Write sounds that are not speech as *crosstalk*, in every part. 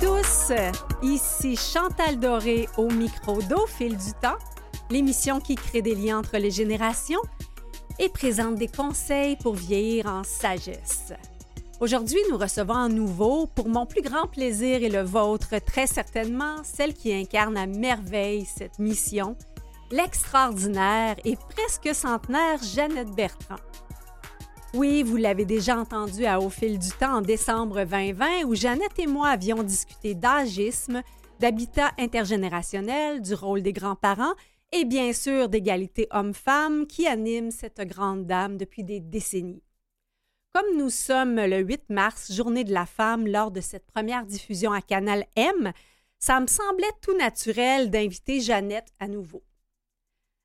tous, ici Chantal Doré au micro d'Au fil du temps, l'émission qui crée des liens entre les générations et présente des conseils pour vieillir en sagesse. Aujourd'hui, nous recevons à nouveau, pour mon plus grand plaisir et le vôtre très certainement, celle qui incarne à merveille cette mission, l'extraordinaire et presque centenaire Jeannette Bertrand. Oui, vous l'avez déjà entendu à Au fil du temps en décembre 2020 où Jeannette et moi avions discuté d'agisme, d'habitat intergénérationnel, du rôle des grands-parents et bien sûr d'égalité homme-femme qui anime cette grande dame depuis des décennies. Comme nous sommes le 8 mars, journée de la femme, lors de cette première diffusion à Canal M, ça me semblait tout naturel d'inviter Jeannette à nouveau.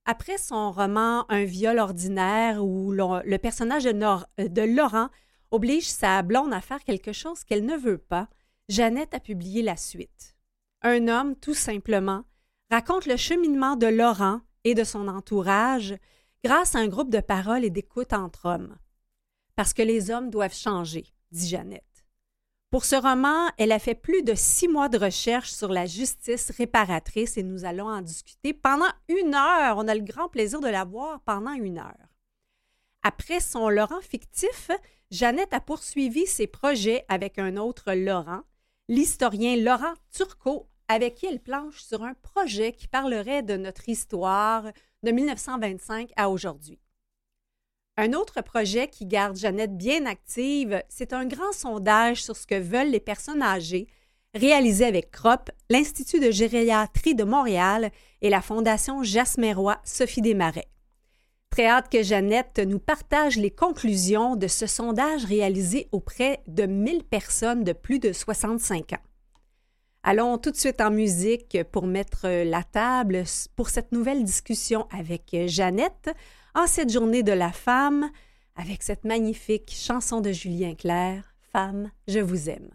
Après son roman Un viol ordinaire, où le personnage de, Laurent oblige sa blonde à faire quelque chose qu'elle ne veut pas, Jeannette a publié la suite. Un homme, tout simplement, raconte le cheminement de Laurent et de son entourage grâce à un groupe de paroles et d'écoute entre hommes. Parce que les hommes doivent changer, dit Jeannette. Pour ce roman, elle a fait plus de six mois de recherche sur la justice réparatrice et nous allons en discuter pendant une heure. On a le grand plaisir de la voir pendant une heure. Après son Laurent fictif, Jeannette a poursuivi ses projets avec un autre Laurent, l'historien Laurent Turcot, avec qui elle planche sur un projet qui parlerait de notre histoire de 1925 à aujourd'hui. Un autre projet qui garde Jeannette bien active, c'est un grand sondage sur ce que veulent les personnes âgées, réalisé avec CROP, l'Institut de gériatrie de Montréal et la Fondation Jasmeroy Sophie Desmarais. Très hâte que Jeannette nous partage les conclusions de ce sondage réalisé auprès de 1000 personnes de plus de 65 ans. Allons tout de suite en musique pour mettre la table pour cette nouvelle discussion avec Jeannette en cette journée de la femme avec cette magnifique chanson de Julien Clerc, Femme, je vous aime.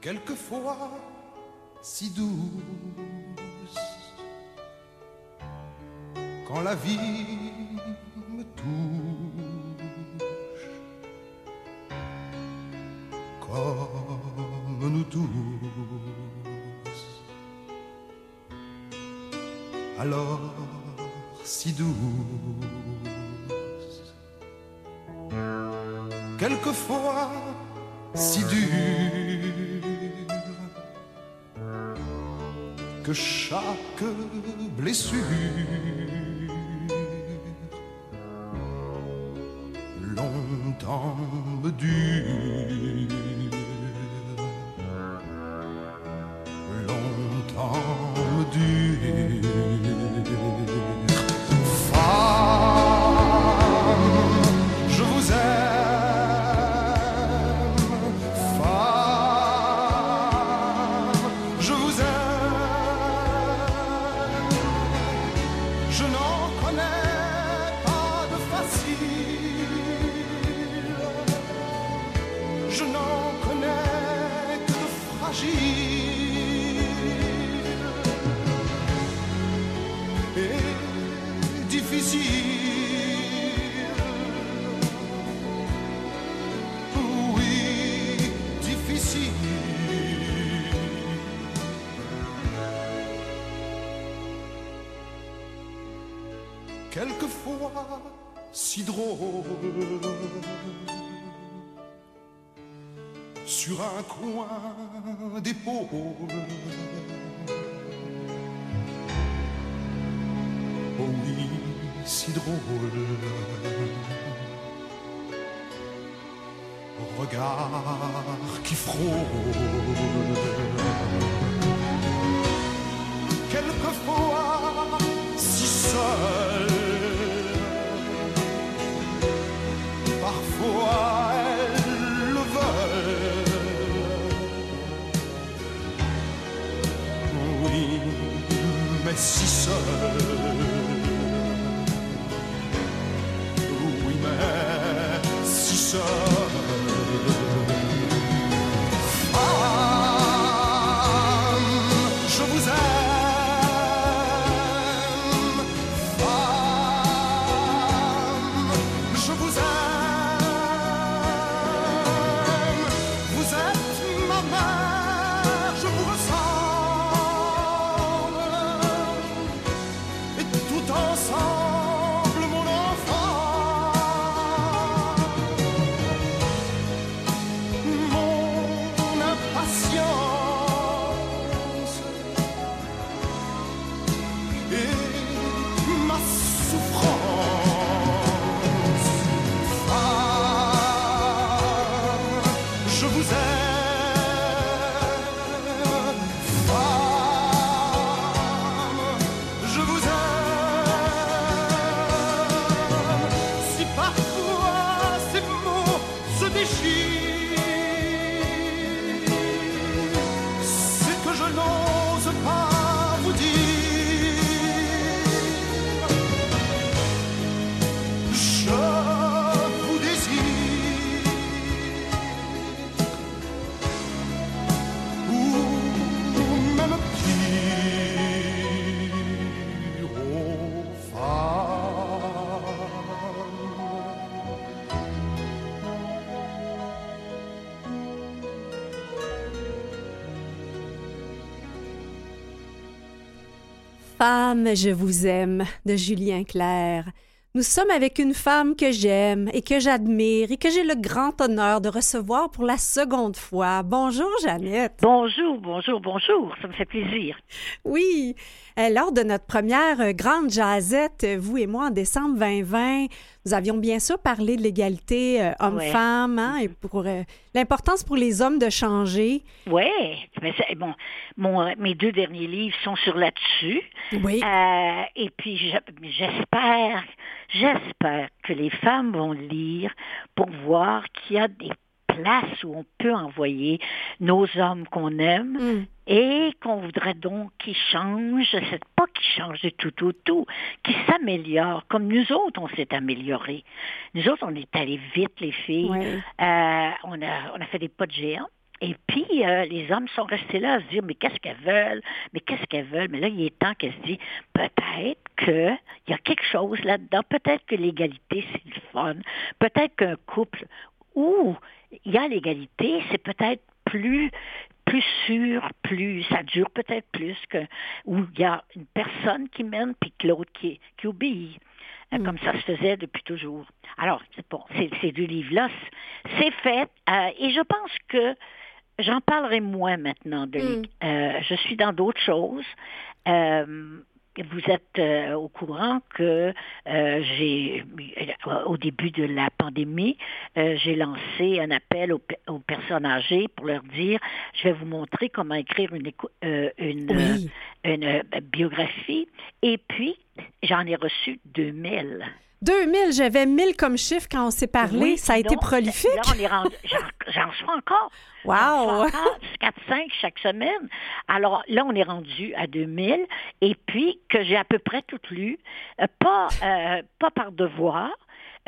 Quelquefois si douce, quand la vie me touche nous tous. Alors si douce, quelquefois si dure, que chaque blessure longtemps me dure. Sur Regard qui frôle. Je vous aime de Julien Clerc. Nous sommes avec une femme que j'aime et que j'admire et que j'ai le grand honneur de recevoir pour la seconde fois. Bonjour, Jeannette. Bonjour, bonjour, bonjour. Ça me fait plaisir. Oui. Euh, lors de notre première euh, grande jazzette, euh, vous et moi, en décembre 2020, nous avions bien sûr parlé de l'égalité homme-femme hein, et pour l'importance pour les hommes de changer. Oui. Bon, mon, mes deux derniers livres sont sur là-dessus. Oui. et puis, j'espère J'espère que les femmes vont lire pour voir qu'il y a des places où on peut envoyer nos hommes qu'on aime mm. et qu'on voudrait donc qu'ils changent, c'est pas qu'ils changent du tout au tout, qu'ils s'améliorent comme nous autres on s'est améliorés. Nous autres on est allés vite les filles, euh, on a on a fait des pas de géants. Et puis, euh, les hommes sont restés là à se dire, mais qu'est-ce qu'elles veulent? Mais qu'est-ce qu'elles veulent? Mais là, il est temps qu'elles se disent, peut-être qu'il y a quelque chose là-dedans. Peut-être que l'égalité, c'est le fun. Peut-être qu'un couple où il y a l'égalité, c'est peut-être plus plus sûr, plus ça dure peut-être plus que où il y a une personne qui mène puis que l'autre qui, qui obéit. Euh, mm. Comme ça se faisait depuis toujours. Alors, bon, ces, deux livres-là, c'est fait. Euh, et je pense que J'en parlerai moins maintenant. De mm. euh, je suis dans d'autres choses. Euh, vous êtes euh, au courant que j'ai, au début de la pandémie, j'ai lancé un appel aux, personnes âgées pour leur dire, je vais vous montrer comment écrire une, une, une biographie. Et puis, j'en ai reçu 2000. 2000, j'avais 1000 comme chiffre quand on s'est parlé. ça a été prolifique. Là, on est rendu, j'en reçois encore. Wow! 4-5 chaque semaine. Alors là, on est rendu à 2000. Et puis, que j'ai à peu près tout lu, euh, pas, euh, pas par devoir.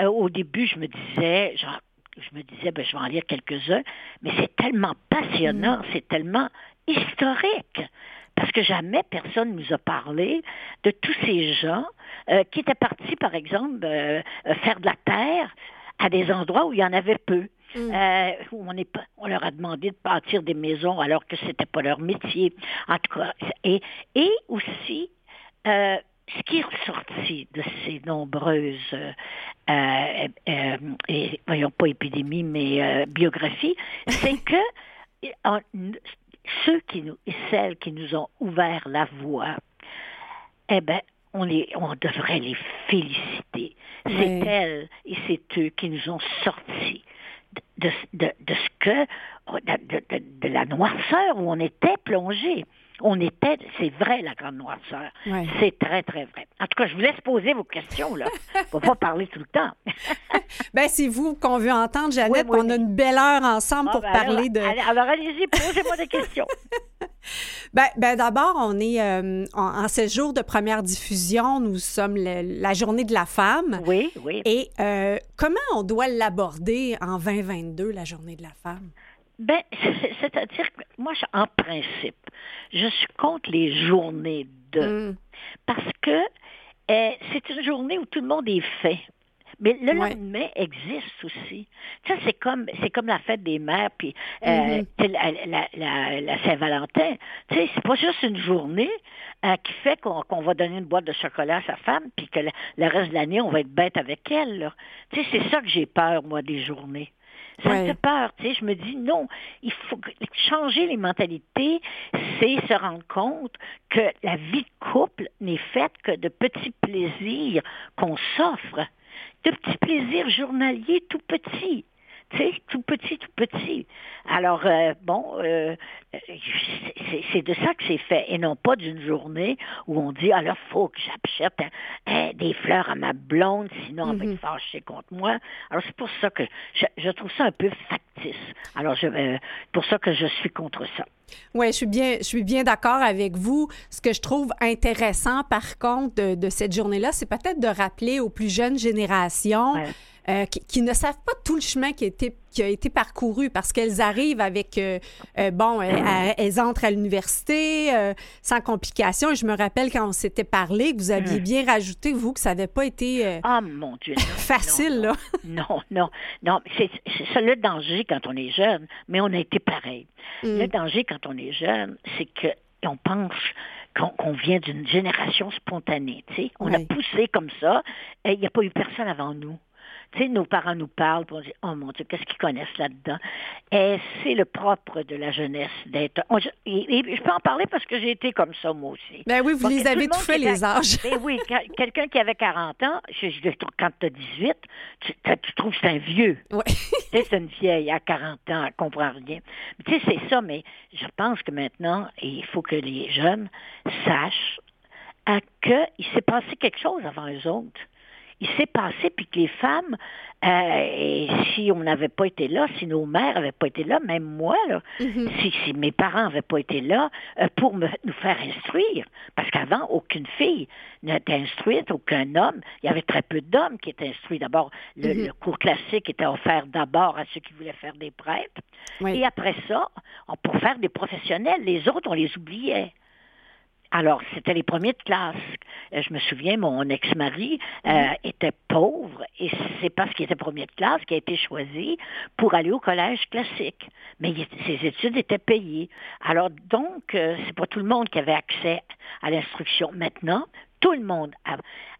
Euh, au début, je me disais, genre, je me disais, ben, je vais en lire quelques-uns, mais c'est tellement passionnant, mm. c'est tellement historique parce que jamais personne nous a parlé de tous ces gens euh, qui étaient partis, par exemple, euh, euh, faire de la terre à des endroits où il y en avait peu. Mm. où on, est, on leur a demandé de bâtir des maisons alors que ce n'était pas leur métier. En tout cas, et, et aussi, ce qui est ressorti de ces nombreuses, et, voyons pas épidémies, mais biographies, *laughs* c'est que ceux qui nous, et celles qui nous ont ouvert la voie, eh bien, on, on devrait les féliciter. C'est elles et c'est eux qui nous ont sortis de, de, de ce que, de, de, la noirceur où on était plongé on était, c'est vrai, la grande noirceur. C'est très, très vrai. En tout cas, je vous laisse poser vos questions, là. *laughs* On va pas parler tout le temps. *laughs* ben, c'est vous qu'on veut entendre, Jeannette. on a une belle heure ensemble ah, pour ben, parler de... alors, allez-y, posez-moi des questions. *laughs* Ben, ben d'abord, on est euh, en, ce jour de première diffusion. Nous sommes la journée de la femme. Oui, oui. Et euh, comment on doit l'aborder en 2022, la journée de la femme? Ben, *laughs* c'est-à-dire que moi, en principe, je suis contre les journées de. Mm. Parce que euh, c'est une journée où tout le monde est fait. Mais le lendemain existe aussi. Ça, c'est comme c'est comme la fête des mères, puis euh, mm-hmm. la, Saint-Valentin. Tu sais, c'est pas juste une journée euh, qui fait qu'on va donner une boîte de chocolat à sa femme, puis que le, reste de l'année, on va être bête avec elle. Tu sais, c'est ça que j'ai peur, moi, des journées. Ça me fait peur, tu sais. Je me dis non, il faut changer les mentalités, c'est se rendre compte que la vie de couple n'est faite que de petits plaisirs qu'on s'offre, de petits plaisirs journaliers tout petits tu sais, tout petit, tout petit. Alors, euh, bon, euh, c'est de ça que c'est fait, et non pas d'une journée où on dit, alors, faut que j'achète hein, des fleurs à ma blonde, sinon elle va être mhm. fâchée contre moi. Alors, c'est pour ça que je, trouve ça un peu factice. Alors, je, euh, pour ça que je suis contre ça. Oui, je suis bien, je suis bien d'accord avec vous. Ce que je trouve intéressant, par contre, de, de cette journée-là, c'est peut-être de rappeler aux plus jeunes générations euh, qui, ne savent pas tout le chemin qui a été, qui a été parcouru parce qu'elles arrivent avec, euh, euh, bon, elles entrent à l'université sans complications. je me rappelle quand on s'était parlé, que vous aviez hum. bien rajouté, vous, que ça n'avait pas été ah, mon Dieu, *laughs* facile, là. *laughs* non, non, non. C'est ça le danger quand on est jeune, mais on a été pareil. Le hum. danger quand on est jeune, c'est qu'on pense qu'on vient d'une génération spontanée. On a poussé comme ça. Il n'y a pas eu personne avant nous. Tu sais, nos parents nous parlent, pour dire, oh mon Dieu, qu'est-ce qu'ils connaissent là-dedans? Et c'est le propre de la jeunesse d'être. Et, je peux en parler parce que j'ai été comme ça, moi aussi. Ben oui, vous les avez tout fait, les âges. Ben oui, *laughs* quelqu'un qui avait 40 ans, je, quand tu as 18, tu, tu, trouves que c'est un vieux. Ouais. c'est une vieille à 40 ans, elle comprend rien. Tu sais, c'est ça, mais je pense que maintenant, il faut que les jeunes sachent qu'il s'est passé quelque chose avant eux autres il s'est passé, puis que les femmes, euh, et si on n'avait pas été là, si nos mères n'avaient pas été là, même moi, là, mm-hmm. si, si, mes parents n'avaient pas été là euh, pour me, nous faire instruire, parce qu'avant, aucune fille n'était instruite, aucun homme, il y avait très peu d'hommes qui étaient instruits. D'abord, le, mm-hmm. cours classique était offert d'abord à ceux qui voulaient faire des prêtres, et après ça, pour faire des professionnels, les autres, on les oubliait. Alors, c'était les premiers de classe. Euh, je me souviens, mon ex-mari euh, mhm. était pauvre et c'est parce qu'il était premier de classe qu'il a été choisi pour aller au collège classique. Mais ses études étaient payées. Alors, donc, euh, c'est pas tout le monde qui avait accès à l'instruction. Maintenant, tout le monde,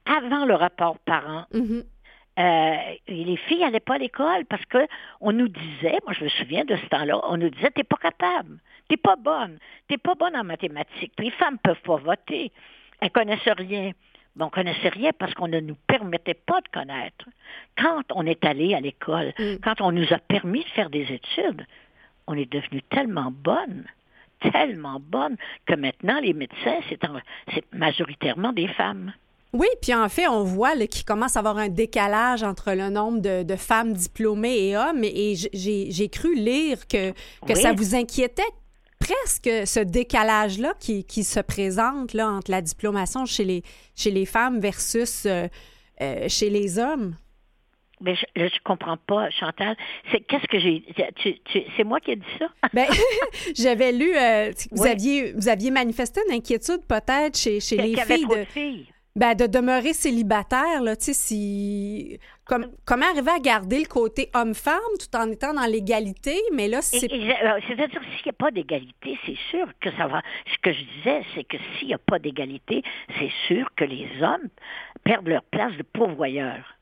avant le rapport parent, mhm. les filles n'allaient pas à l'école parce qu'on nous disait, moi je me souviens de ce temps-là, on nous disait, t'es pas capable. T'es pas bonne. T'es pas bonne en mathématiques. Les femmes peuvent pas voter. Elles connaissent rien. Mais on connaissait rien parce qu'on ne nous permettait pas de connaître. Quand on est allé à l'école, mm. quand on nous a permis de faire des études, on est devenu tellement bonne, tellement bonne, que maintenant, les médecins, c'est majoritairement des femmes. Oui, puis en fait, on voit qu'il commence à avoir un décalage entre le nombre de, femmes diplômées et hommes. Et j'ai cru lire que, que ça vous inquiétait presque ce décalage-là qui, qui, se présente là, entre la diplomation chez les, chez les femmes versus euh, euh, chez les hommes? Mais je, ne comprends pas, Chantal. C'est qu'est-ce que j'ai C'est moi qui ai dit ça? *laughs* ben, *laughs* j'avais lu. Euh, vous aviez vous aviez manifesté une inquiétude peut-être chez, chez les filles de. filles? Ben, de demeurer célibataire, là, tu sais, si... Comme, comment arriver à garder le côté homme-femme tout en étant dans l'égalité, mais là, c'est... Euh, c'est-à-dire, s'il n'y a pas d'égalité, c'est sûr que ça va... Ce que je disais, c'est que s'il n'y a pas d'égalité, c'est sûr que les hommes perdent leur place de pourvoyeur.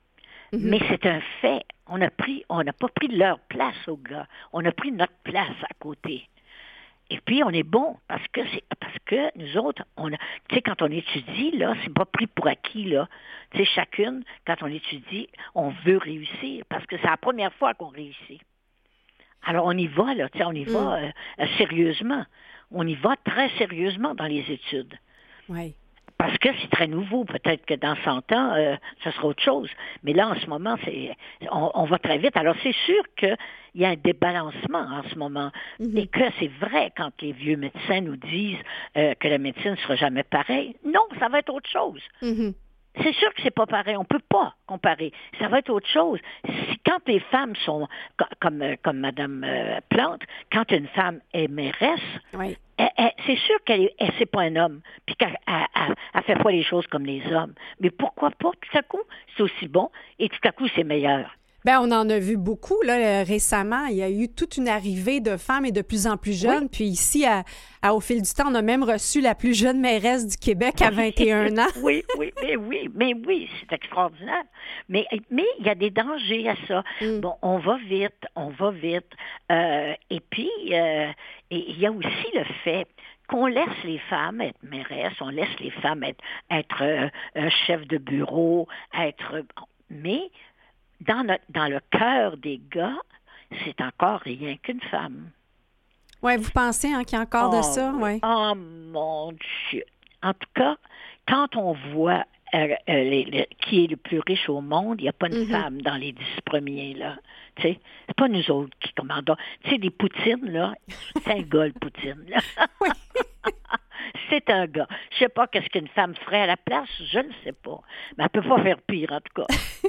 Mhm. Mais c'est un fait. On a pris, on n'a pas pris leur place aux gars. On a pris notre place à côté. Et puis, on est bon parce que c'est parce que nous autres, on a, tu sais, quand on étudie, là, c'est pas pris pour acquis, là. Tu sais, chacune, quand on étudie, on veut réussir parce que c'est la première fois qu'on réussit. Alors, on y va, là, tu sais, on y va mm. euh, sérieusement. On y va très sérieusement dans les études. Oui parce que c'est très nouveau. Peut-être que dans 100 ans, euh, ce sera autre chose. Mais là, en ce moment, c'est, on, va très vite. Alors, c'est sûr qu'il y a un débalancement en ce moment. Mhm. Et que c'est vrai quand les vieux médecins nous disent euh, que la médecine ne sera jamais pareille. Non, ça va être autre chose. Mhm. C'est sûr que c'est pas pareil. On peut pas comparer. Ça va être autre chose. Si, quand les femmes sont comme euh, comme Madame Plante, quand une femme est mairesse, oui c'est sûr qu'elle n'est pas un homme, puis qu'elle fait pas les choses comme les hommes. Mais pourquoi pas? Tout à coup, c'est aussi bon, et tout à coup, c'est meilleur. Bien, on en a vu beaucoup là, euh, récemment. Il y a eu toute une arrivée de femmes et de plus en plus jeunes. Puis ici, à, au fil du temps, on a même reçu la plus jeune mairesse du Québec à 21 ans. *laughs* oui, oui, mais oui, mais oui, c'est extraordinaire. Mais mais il y a des dangers à ça. Mm. Bon, on va vite, on va vite. Euh, et puis, euh, il y a aussi le fait qu'on laisse les femmes être mairesses, on laisse les femmes être, être chef de bureau, être... Mais dans, dans le cœur des gars, c'est encore rien qu'une femme. Oui, vous pensez hein, qu'il y a encore de oh, ça? Oui. Oh mon Dieu! En tout cas, quand on voit euh, euh, qui est le plus riche au monde, il n'y a pas une mm-hmm. femme dans les dix premiers, là. Tu sais, c'est pas nous autres qui commandons. Tu sais, des poutines, là, c'est un gars, le poutine, là. *laughs* oui. *laughs* c'est un gars. Je sais pas qu'est-ce qu'une femme ferait à la place, je ne sais pas. Mais elle peut pas faire pire, en tout cas. *laughs*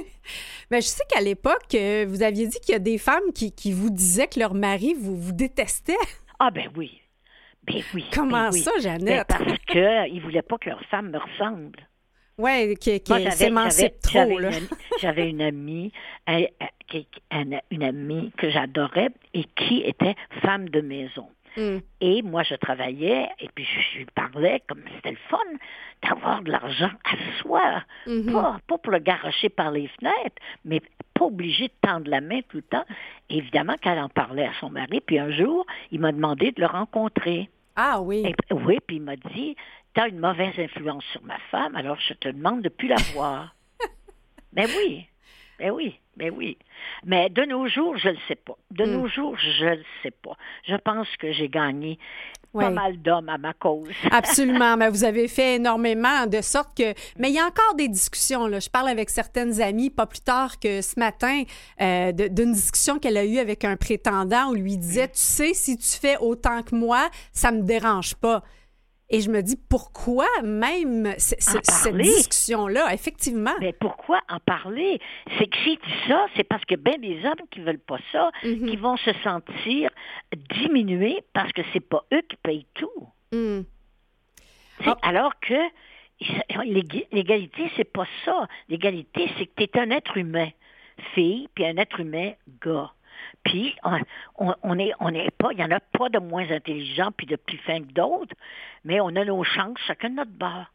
Mais je sais qu'à l'époque, euh, vous aviez dit qu'il y a des femmes qui, qui, vous disaient que leur mari vous, vous détestait. Ah ben oui. Ben oui. Comment ben ça, Jeannette? Ben parce qu'ils ne voulaient pas que leur femme me ressemble. Oui, qui, qui s'émancipe trop. J'avais une amie, une amie que j'adorais et qui était femme de maison. Mm. Et moi, je travaillais et puis je lui parlais comme c'était le fun d'avoir de l'argent à soi. Mm-hmm. pas, pas, pour le garocher par les fenêtres, mais pas obligé de tendre la main tout le temps. évidemment qu'elle en parlait à son mari. Puis un jour, il m'a demandé de le rencontrer. Ah oui. oui, puis il m'a dit, tu as une mauvaise influence sur ma femme, alors je te demande de plus la voir. *laughs* ben oui. Ben oui, ben oui. Mais de nos jours, je ne le sais pas. De hmm. nos jours, je ne le sais pas. Je pense que j'ai gagné pas mal d'hommes à ma cause. *laughs* Absolument. Mais vous avez fait énormément de sorte que. Mais il y a encore des discussions. Là. Je parle avec certaines amies, pas plus tard que ce matin, euh, d'une discussion qu'elle a eue avec un prétendant où lui disait Tu sais, si tu fais autant que moi, ça me dérange pas. Et je me dis, pourquoi même cette discussion-là, effectivement? Mais pourquoi en parler? C'est que si dit ça, c'est parce que bien des hommes qui veulent pas ça, mm-hmm. qui vont se sentir diminués parce que c'est pas eux qui payent tout. Mm. Ah. Alors que l'égalité, c'est pas ça. L'égalité, c'est que tu es un être humain, fille, puis un être humain, gars. Puis, on n'est on pas, il n'y en a pas de moins intelligents puis de plus fins que d'autres, mais on a nos chances, chacun de notre bord.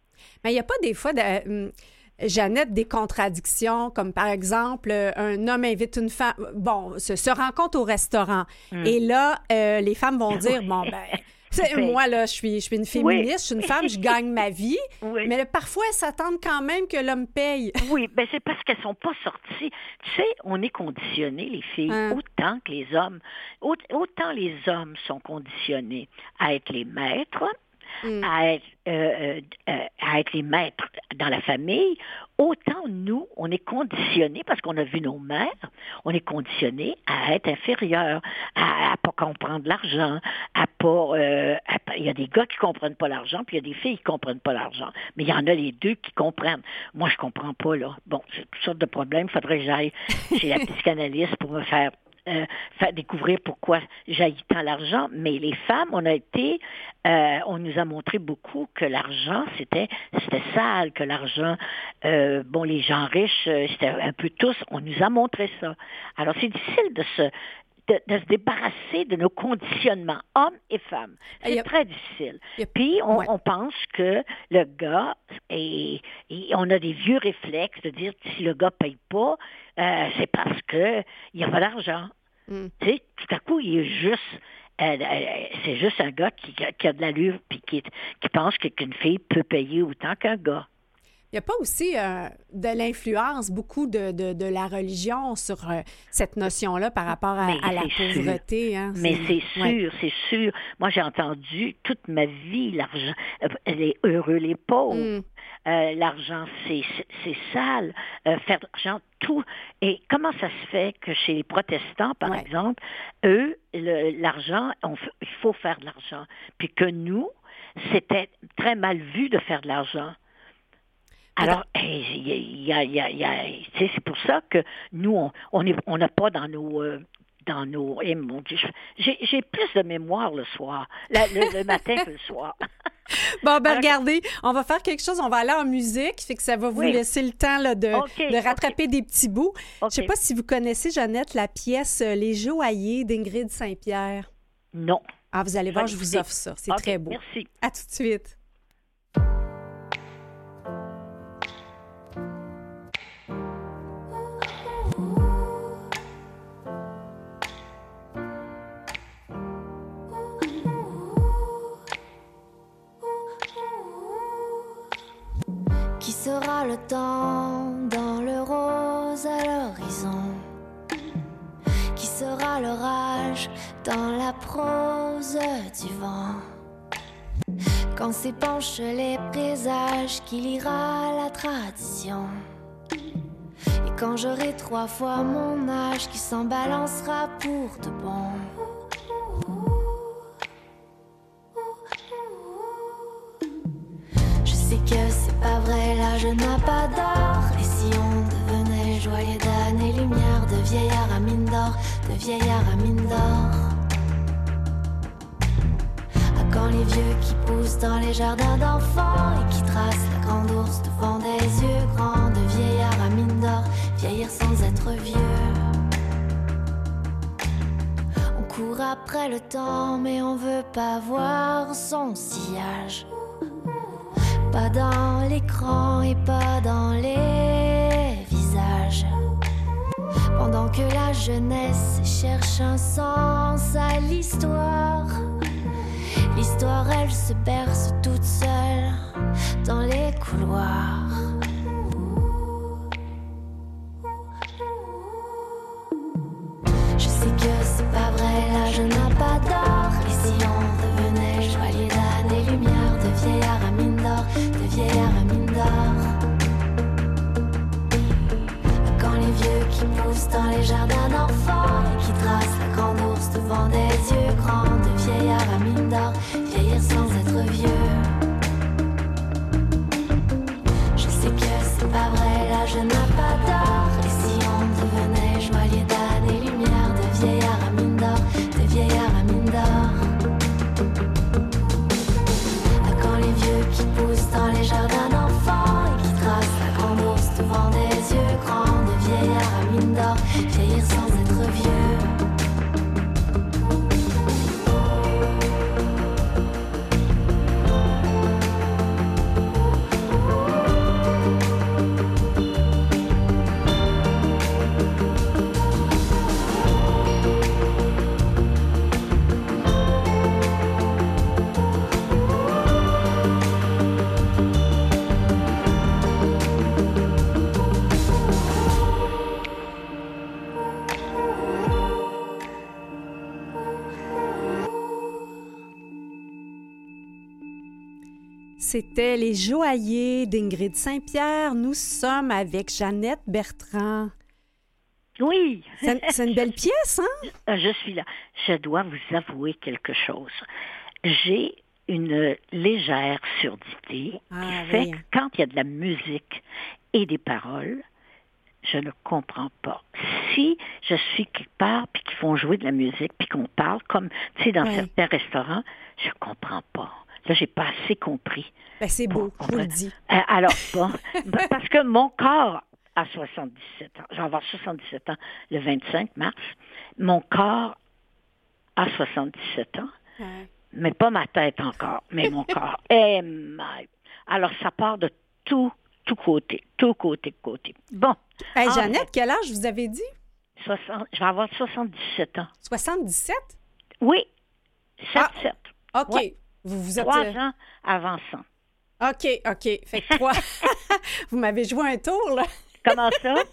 Mais il n'y a pas des fois de. Hum, Jeannette, des contradictions, comme par exemple, un homme invite une femme, bon, se, se rencontre au restaurant. Hum. Et là, euh, les femmes vont dire, bon, ben, *laughs* moi, là, je suis, je suis une féministe, je suis une femme, je gagne ma vie. *laughs* Mais parfois, elles s'attendent quand même que l'homme paye. *laughs* Oui, ben c'est parce qu'elles sont pas sorties. Tu sais, on est conditionnés, les filles, hein. autant que les hommes. Autant les hommes sont conditionnés à être les maîtres, Mm. à, être, euh, euh, à être les maîtres dans la famille, autant nous, on est conditionnés, parce qu'on a vu nos mères, on est conditionnés à être inférieurs, à, ne pas comprendre l'argent, à pas... Euh, il y a des gars qui comprennent pas l'argent, puis il y a des filles qui comprennent pas l'argent. Mais il y en a les deux qui comprennent. Moi, je comprends pas, là. Bon, c'est toutes sortes de problèmes. Il faudrait que j'aille chez la *laughs* psychanalyste pour me faire euh, faire découvrir pourquoi jaillit tant l'argent, mais les femmes, on a été, euh, on nous a montré beaucoup que l'argent, c'était, sale, que l'argent, euh, bon, les gens riches, c'était un peu tous, on nous a montré ça. Alors, c'est difficile de se, de, se débarrasser de nos conditionnements, hommes et femmes. C'est très difficile. Puis, on, pense que le gars, et, on a des vieux réflexes de dire si le gars paye pas, euh, c'est parce qu'il n'y a pas d'argent. Mm. Tu sais, tout à coup, il est juste euh, euh, c'est juste un gars qui, a de l'allure puis qui, qui pense qu'une fille peut payer autant qu'un gars. Il n'y a pas aussi de l'influence beaucoup de, de, la religion sur cette notion-là par rapport à, la pauvreté. Hein? Mais c'est sûr, c'est sûr. Moi, j'ai entendu toute ma vie l'argent, les heureux, les pauvres. Mm. Euh, l'argent, c'est sale, euh, faire de l'argent, tout. Et comment ça se fait que chez les protestants, par exemple, eux, l'argent, il faut faire de l'argent. Puis que nous, c'était très mal vu de faire de l'argent. Alors, c'est pour ça que nous, on n'a on pas dans nos, euh, dans nos... Eh, mon Dieu, j'ai plus de mémoire le soir, le, matin que le soir. *laughs* Bon, ben regardez, on va faire quelque chose, on va aller en musique, fait que ça va vous laisser le temps là, de, de, rattraper des petits bouts. Je sais pas si vous connaissez, Jeannette, la pièce euh, Les joailliers d'Ingrid Saint-Pierre. Non. Ah, vous allez voir, je vous offre ça. C'est très beau. Merci. À tout de suite. Sera le temps dans le rose à l'horizon Qui sera l'orage dans la prose du vent. Quand s'épanchent les présages qui lira la tradition Et quand j'aurai trois fois mon âge qui s'en balancera pour de bon Et si on devenait joyeux d'années lumière, de vieillard à mine d'or, de vieillard à mine d'or. À quand les vieux qui poussent dans les jardins d'enfants et qui tracent la grande ours devant des yeux grands, de vieillard à mine d'or, vieillir sans être vieux. On court après le temps, mais on veut pas voir son sillage. Pas dans et pas dans les visages. Pendant que la jeunesse cherche un sens à l'histoire, l'histoire elle se berce toute seule dans les couloirs. Poussent mine d'or, C'était Les Joailliers d'Ingrid Saint-Pierre. Nous sommes avec Jeannette Bertrand. Oui, C'est une belle pièce, hein? Je suis là. Je dois vous avouer quelque chose. J'ai une légère surdité Ah, qui fait oui. que quand il y a de la musique et des paroles, je ne comprends pas. Si je suis quelque part puis qu'ils font jouer de la musique puis qu'on parle comme tu sais dans certains restaurants, je comprends pas. Là, j'ai pas assez compris. Ben, c'est beau, Bon, je vous le ouais. dis. Euh, alors, *laughs* bon, ben, parce que mon corps a 77 ans. Je vais avoir 77 ans le 25 mars. Mon corps a 77 ans, Ouais. mais pas ma tête encore, mais mon *laughs* corps. Eh, my. Alors, ça part de tout, tout côté, tout côté, côté. Bon. Hey, Ah, Jeannette, quel âge vous avez dit? 60, je vais avoir 77 ans. 77? Oui, 7, Ah, 7. OK. Ouais. Vous vous êtes... Trois euh, ans avant ça. OK, OK. Fait que trois... *laughs* *laughs* vous m'avez joué un tour, là. Comment ça? *laughs*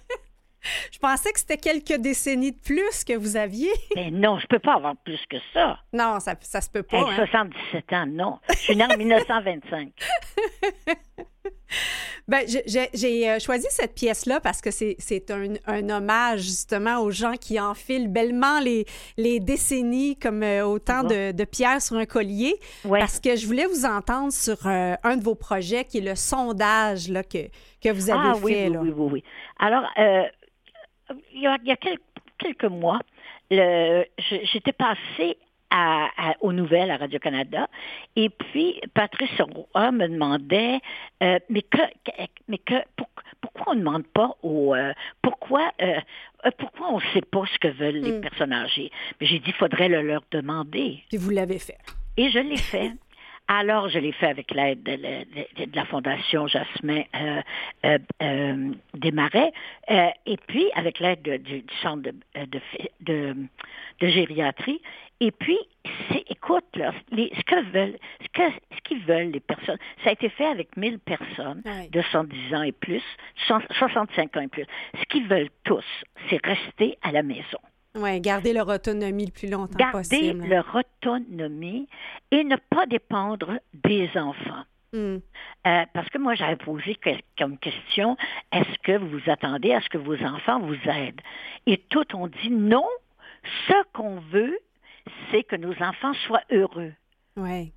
Je pensais que c'était quelques décennies de plus que vous aviez. ben non, je peux pas avoir plus que ça. Non, ça, ça se peut pas. Hey, hein. 77 ans, non. Je suis née en 1925. Ben, j'ai- euh, choisi cette pièce-là parce que c'est un, un hommage justement aux gens qui enfilent bellement les, les décennies comme euh, autant de, de pierres sur un collier. Ouais. Parce que je voulais vous entendre sur euh, un de vos projets qui est le sondage là, que, que vous avez ah fait. oui, oui, là. oui, oui, oui. Alors, euh, il y a, il y a quel- quelques mois, j'étais passée à, à- aux nouvelles à Radio-Canada et puis Patrice Roy me demandait euh, mais que, mais que pour- pourquoi on ne demande pas aux euh, pourquoi euh, euh, pourquoi on ne sait pas ce que veulent les Mm. personnes âgées? Mais j'ai dit il faudrait le leur demander Puis vous l'avez fait. Et je l'ai fait. *laughs* Alors, je l'ai fait avec l'aide de, la- de- de la Fondation Jasmin euh, euh, euh, Desmarais, euh, et puis avec l'aide de- du, du centre de, de gériatrie. Et puis, écoute, là, les- ce que veulent, ce que, ce qu'ils veulent les personnes, ça a été fait avec 1000 personnes de 110 ans et plus, 100 65 ans et plus. Ce qu'ils veulent tous, c'est rester à la maison Oui, garder leur autonomie le plus longtemps garder possible. leur autonomie et ne pas dépendre des enfants. Hmm. Euh, parce que moi, j'avais posé que- comme question, est-ce que vous vous attendez à ce que vos enfants vous aident? Et tout ont dit non, ce qu'on veut, c'est que nos enfants soient heureux. Ouais.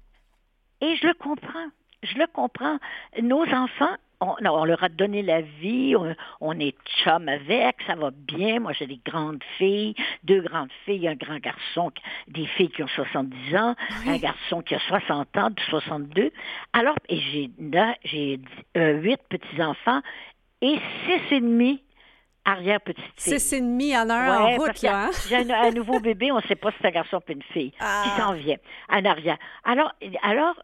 Et je le comprends. Je le comprends. Nos enfants, on, on leur a donné la vie, on, on est chum avec, ça va bien. Moi, j'ai des grandes filles, deux grandes filles, un grand garçon, des filles qui ont 70 ans, un garçon qui a 60 ans, 62. Alors, et j'ai là, j'ai euh, huit petits-enfants et six et demi arrière-petite fille. Six et demi en heure en route, là. Hein? J'ai un, nouveau bébé, on ne sait pas si c'est un garçon ou une fille *laughs* qui Ah. s'en vient en arrière. Alors, alors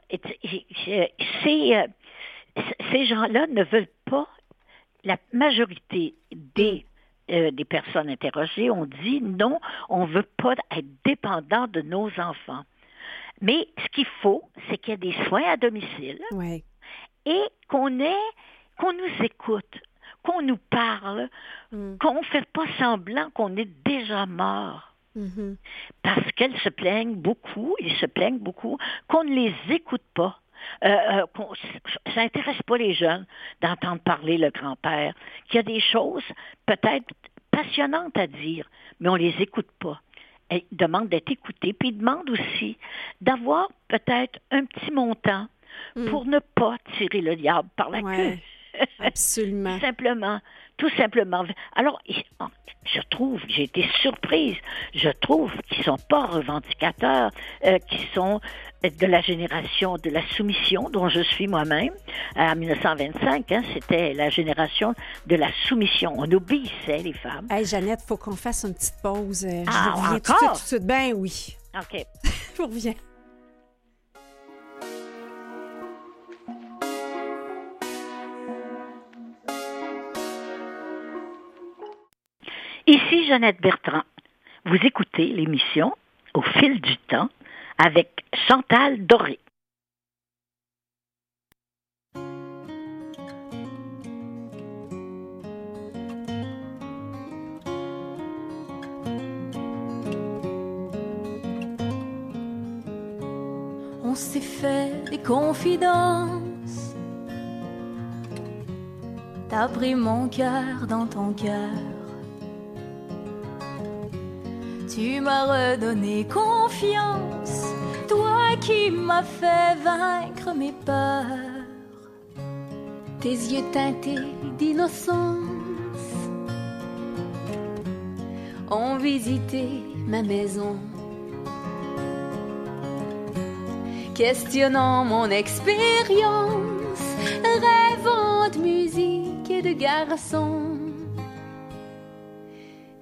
c'est, euh, ces gens-là ne veulent pas, la majorité des, euh, des personnes interrogées ont dit non, on ne veut pas être dépendant de nos enfants. Mais ce qu'il faut, c'est qu'il y ait des soins à domicile et qu'on ait, qu'on nous écoute, qu'on nous parle, Mm. qu'on ne fait pas semblant qu'on est déjà mort. Mhm. Parce qu'elles se plaignent beaucoup, ils se plaignent beaucoup, qu'on ne les écoute pas. Euh, euh, qu'on- ça n'intéresse pas les jeunes d'entendre parler le grand-père, qu'il y a des choses peut-être passionnantes à dire, mais on les écoute pas. Ils demandent d'être écoutés, puis ils demandent aussi d'avoir peut-être un petit montant Mm. pour ne pas tirer le diable par la Ouais. queue. Absolument. Tout simplement. Tout simplement. Alors, je trouve, j'ai été surprise, je trouve qu'ils ne sont pas revendicateurs, euh, qu'ils sont de la génération de la soumission dont je suis moi-même. En 1925, hein, c'était la génération de la soumission. On obéissait, les femmes. Hey, Jeannette, faut qu'on fasse une petite pause. Euh, Je Ah, vous reviens tout de suite, encore? tout de suite. Ben oui. OK. *laughs* Je vous reviens. Ici Jeannette Bertrand. Vous écoutez l'émission Au fil du temps avec Chantal Doré. On s'est fait des confidences. T'as pris mon cœur dans ton cœur. Tu m'as redonné confiance, toi qui m'as fait vaincre mes peurs. Tes yeux teintés d'innocence ont visité ma maison. questionnant mon expérience, rêvant de musique et de garçons.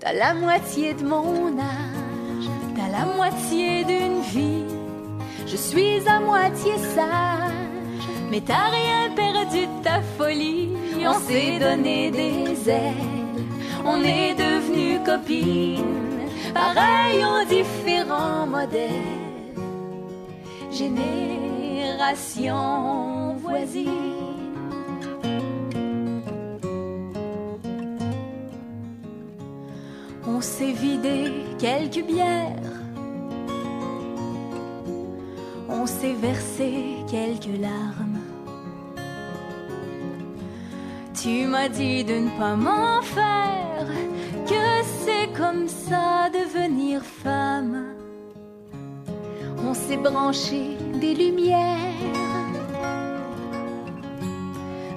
T'as la moitié de mon âge, t'as la moitié d'une vie. Je suis à moitié sage, mais t'as rien perdu de ta folie. On s'est donné des ailes, on est devenus copines, pareil aux différents modèles génération voisine. On s'est vidé quelques bières, on s'est versé quelques larmes. Tu m'as dit de ne pas m'en faire, que c'est comme ça devenir femme on s'est branché des lumières.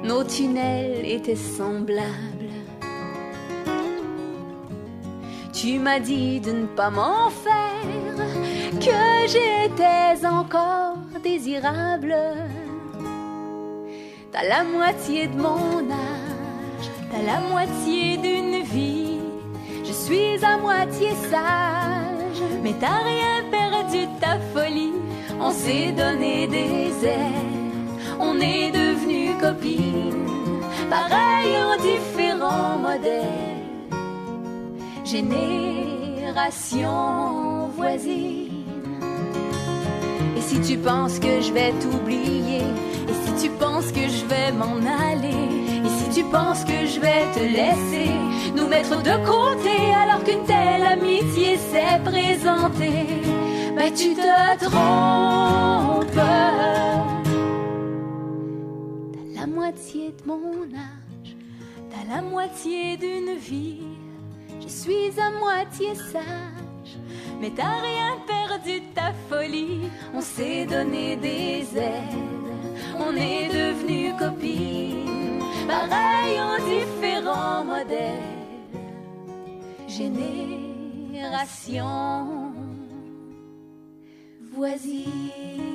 Nos tunnels étaient semblables. Tu m'as dit de ne pas m'en faire, que j'étais encore désirable. T'as la moitié de mon âge, t'as la moitié d'une vie. Je suis à moitié sage, mais t'as rien perdu de ta folie. On s'est donné des ailes, on est devenus copines, pareil aux différents modèles. Génération voisine. Et si tu penses que je vais t'oublier, et si tu penses que je vais m'en aller, et si tu penses que je vais te laisser nous mettre de côté alors qu'une telle amitié s'est présentée, ben tu te trompes. T'as la moitié de mon âge, t'as la moitié d'une vie. Je suis à moitié sage, mais t'as rien perdu de ta folie. On s'est donné des ailes, on est devenus copines, pareil aux différents modèles. Génération voisine.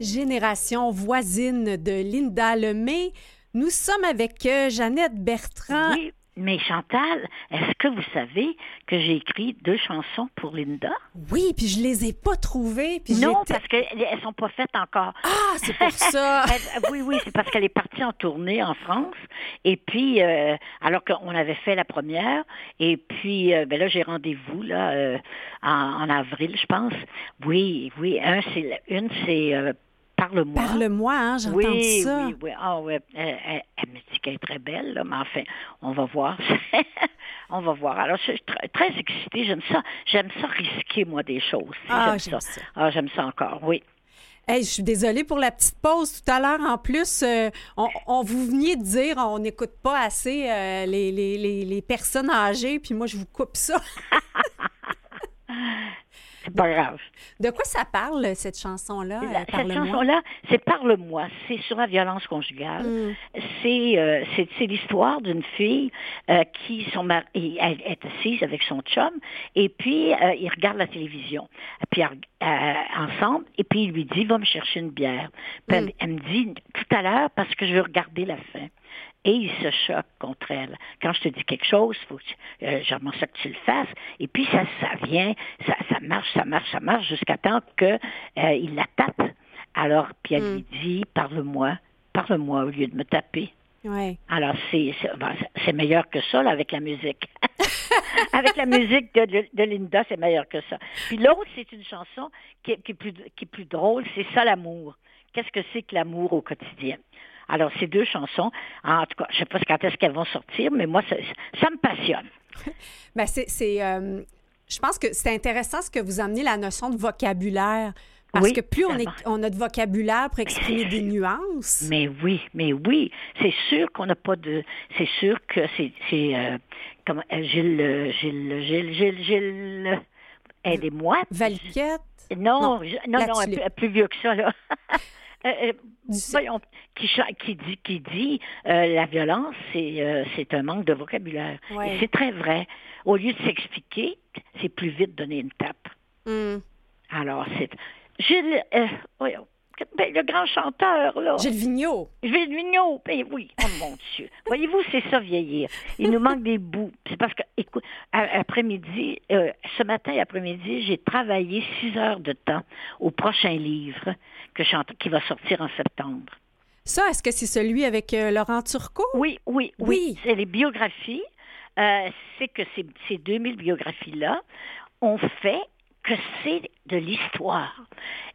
Génération voisine de Linda Lemay. Nous sommes avec euh, Jeannette Bertrand. Oui, mais Chantal, est-ce que vous savez que j'ai écrit deux chansons pour Linda? Oui, puis je les ai pas trouvées. Puis non, parce qu'elles sont pas faites encore. Ah, c'est pour ça. *laughs* Oui, oui, c'est parce qu'elle est partie en tournée en France. Et puis, euh, alors qu'on avait fait la première, et puis, euh, ben là, j'ai rendez-vous là euh, en, en avril, je pense. Oui, oui. Un, c'est une, c'est Parle-moi. Parle-moi, hein, j'ai oui, entendu ça. oui, oui. Ah. Elle, elle- elle me dit qu'elle est très belle, là, mais enfin, on va voir. *laughs* on va voir. Alors, je suis très, très excitée. J'aime ça. J'aime ça risquer, moi, des choses. Ah, j'aime j'aime ça. ça. Ah, j'aime ça encore, oui. Hey, je suis désolée pour la petite pause tout à l'heure. En plus, euh, on, on vous veniez de dire on n'écoute pas assez euh, les, les- les- les personnes âgées, puis moi, je vous coupe ça. *laughs* C'est pas grave. De quoi ça parle, cette chanson-là? euh, cette chanson-là, c'est Parle-moi. C'est sur la violence conjugale. Mm. C'est euh, c'est l'histoire d'une fille euh, qui son mari, elle est assise avec son chum et puis euh, ils regardent la télévision. Puis ensemble et puis il lui dit va me chercher une bière. Puis elle, Mm. elle me dit tout à l'heure parce que je veux regarder la fin. Et il se choque contre elle. Quand je te dis quelque chose, faut que tu- euh, j'aimerais ça que tu le fasses. Et puis ça, ça vient, ça, ça marche, ça marche, ça marche jusqu'à temps que euh, il la tape. Alors, puis elle Mm. lui dit, parle-moi, parle-moi au lieu de me taper. Ouais. Alors, c'est c'est ben, c'est meilleur que ça, là, avec la musique. *laughs* avec la musique de, de- de Linda, c'est meilleur que ça. Puis l'autre, c'est une chanson qui est, qui est plus, qui est plus drôle, c'est ça l'amour. Qu'est-ce que c'est que l'amour au quotidien? Alors, ces deux chansons, en tout cas, je ne sais pas quand est-ce qu'elles vont sortir, mais moi, ça, ça me passionne. *laughs* Ben, c'est, c'est, euh, je pense que c'est intéressant ce que vous amenez la notion de vocabulaire. Parce Oui, que plus on, est, tellement. on a de vocabulaire pour exprimer des nuances. Mais oui, mais oui, c'est sûr qu'on n'a pas de... C'est sûr que c'est... euh, comment, euh, Gilles, euh, Gilles, Gilles, Gilles, Gilles... euh, Aidez-moi. Valiquette. Non, Non, je- non, non, elle est tulipe. plus- plus vieux que ça, là. *laughs* Euh, euh, voyons, qui, qui dit, qui dit euh, la violence, c'est euh, c'est un manque de vocabulaire. Ouais. Et c'est très vrai. Au lieu de s'expliquer, c'est plus vite donner une tape. Hum. Alors, c'est... Gilles, euh, voyons, ben, le grand chanteur, là. Gilles Vigneault. Gilles Vigneault, ben oui, oh mon *laughs* Dieu. Voyez-vous, c'est ça vieillir. Il nous manque des bouts. C'est parce que, écoute, après-midi, euh, ce matin après-midi, j'ai travaillé six heures de temps au prochain livre que qui va sortir en septembre. Ça, est-ce que c'est celui avec euh, Laurent Turcot? Oui, oui, oui. Oui. C'est les biographies. Euh, c'est que ces, ces 2000 biographies-là ont fait que c'est de l'histoire.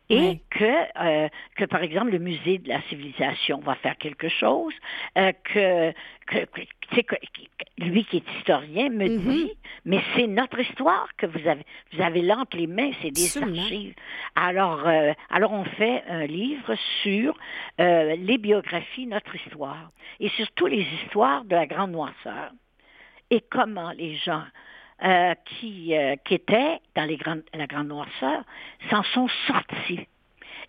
Et que, euh, que, par exemple, le musée de la civilisation va faire quelque chose, euh, que, que, que- lui qui est historien me Mhm. dit, mais c'est notre histoire que vous avez, vous avez là entre les mains, c'est des Absolument. archives. Alors, euh, alors on fait un livre sur euh, les biographies, notre histoire, et surtout les histoires de la Grande Noirceur, et comment les gens euh, qui, euh, qui étaient dans les grandes, la Grande Noirceur s'en sont sortis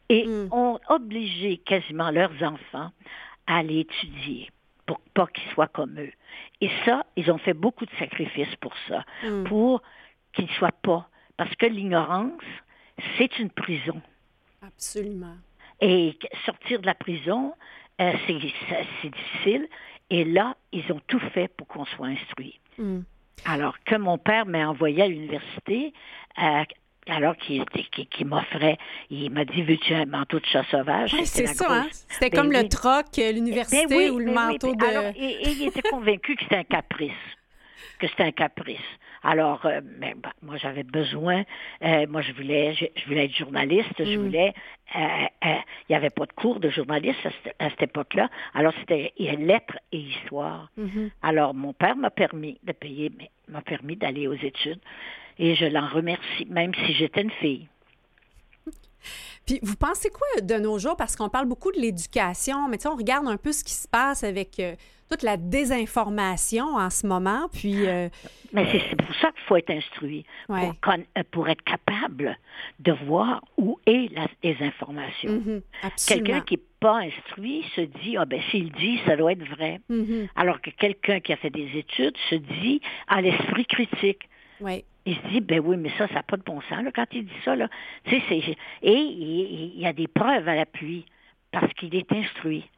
et Mm. ont obligé quasiment leurs enfants à aller étudier pour pas qu'ils soient comme eux. Et ça, ils ont fait beaucoup de sacrifices pour ça, Hum. pour qu'ils ne soient pas. Parce que l'ignorance, c'est une prison. Absolument. Et sortir de la prison, euh, c'est difficile. Et là, ils ont tout fait pour qu'on soit instruit. Hum. Alors que mon père m'a envoyé à l'université, euh, alors qu'il m'offrait, il m'a dit, veux-tu un manteau de chat sauvage? Ouais, c'est ça, hein? C'était Ben comme le troc, euh, l'université Ben oui, ou le ben manteau de... alors, et, et il était convaincu que c'était un caprice. Que c'était un caprice. Alors, euh, bah, moi, j'avais besoin. euh, moi, je voulais, je, je voulais être journaliste. Je Mm. voulais. euh, euh, il n'y avait pas de cours de journaliste à, cette- à cette époque-là. Alors, c'était lettres et histoire. Mhm. Alors, mon père m'a permis de payer, m'a permis d'aller aux études. Et je l'en remercie, même si j'étais une fille. Puis vous pensez quoi de nos jours? Parce qu'on parle beaucoup de l'éducation, mais tu sais, on regarde un peu ce qui se passe avec euh, toute la désinformation en ce moment. Puis, euh, Mais c'est pour ça qu'il faut être instruit, Ouais. pour, conna- euh, pour être capable de voir où est la désinformation. mhm, absolument. Quelqu'un qui n'est pas instruit se dit, ah ben s'il dit, ça doit être vrai. Mhm, Alors que quelqu'un qui a fait des études se dit, à l'esprit critique. Il se dit, ben oui, mais ça, ça n'a pas de bon sens, là, quand il dit ça, là. Tu sais, c'est... Et il, y a des preuves à l'appui, parce qu'il est instruit.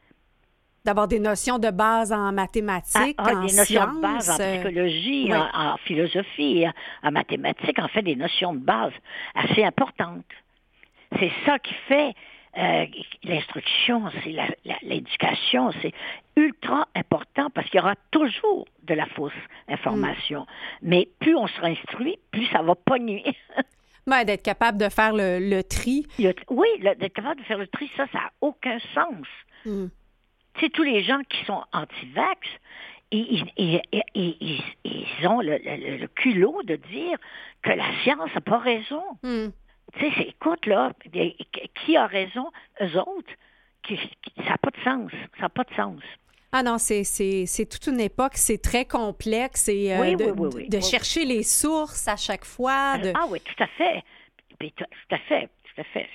D'avoir des notions de base en mathématiques, Ah, ah, en des notions de base sciences, en euh, psychologie, oui. en, en philosophie, en, en mathématiques, en fait, des notions de base assez importantes. C'est ça qui fait euh, l'instruction, c'est l'éducation, c'est ultra important parce qu'il y aura toujours de la fausse information. Mais plus on sera instruit, plus ça va pogner. *laughs* ben, d'être capable de faire le, le tri. Oui, d'être capable de faire le tri, ça, ça n'a aucun sens. Mm. Tu sais, tous les gens qui sont anti-vax, ils, ils- ils- ont le culot de dire que la science n'a pas raison. Mm. Tu sais, c'est- écoute, là, qui a raison? Eux autres. Qui- qui- ça n'a pas de sens. Ça n'a pas de sens. Ah non, c'est, c'est, c'est toute une époque, c'est très complexe et euh, Oui, de, oui, oui, de chercher les sources à chaque fois. de- Ah oui, tout à fait. Puis, tout à fait, tout à fait.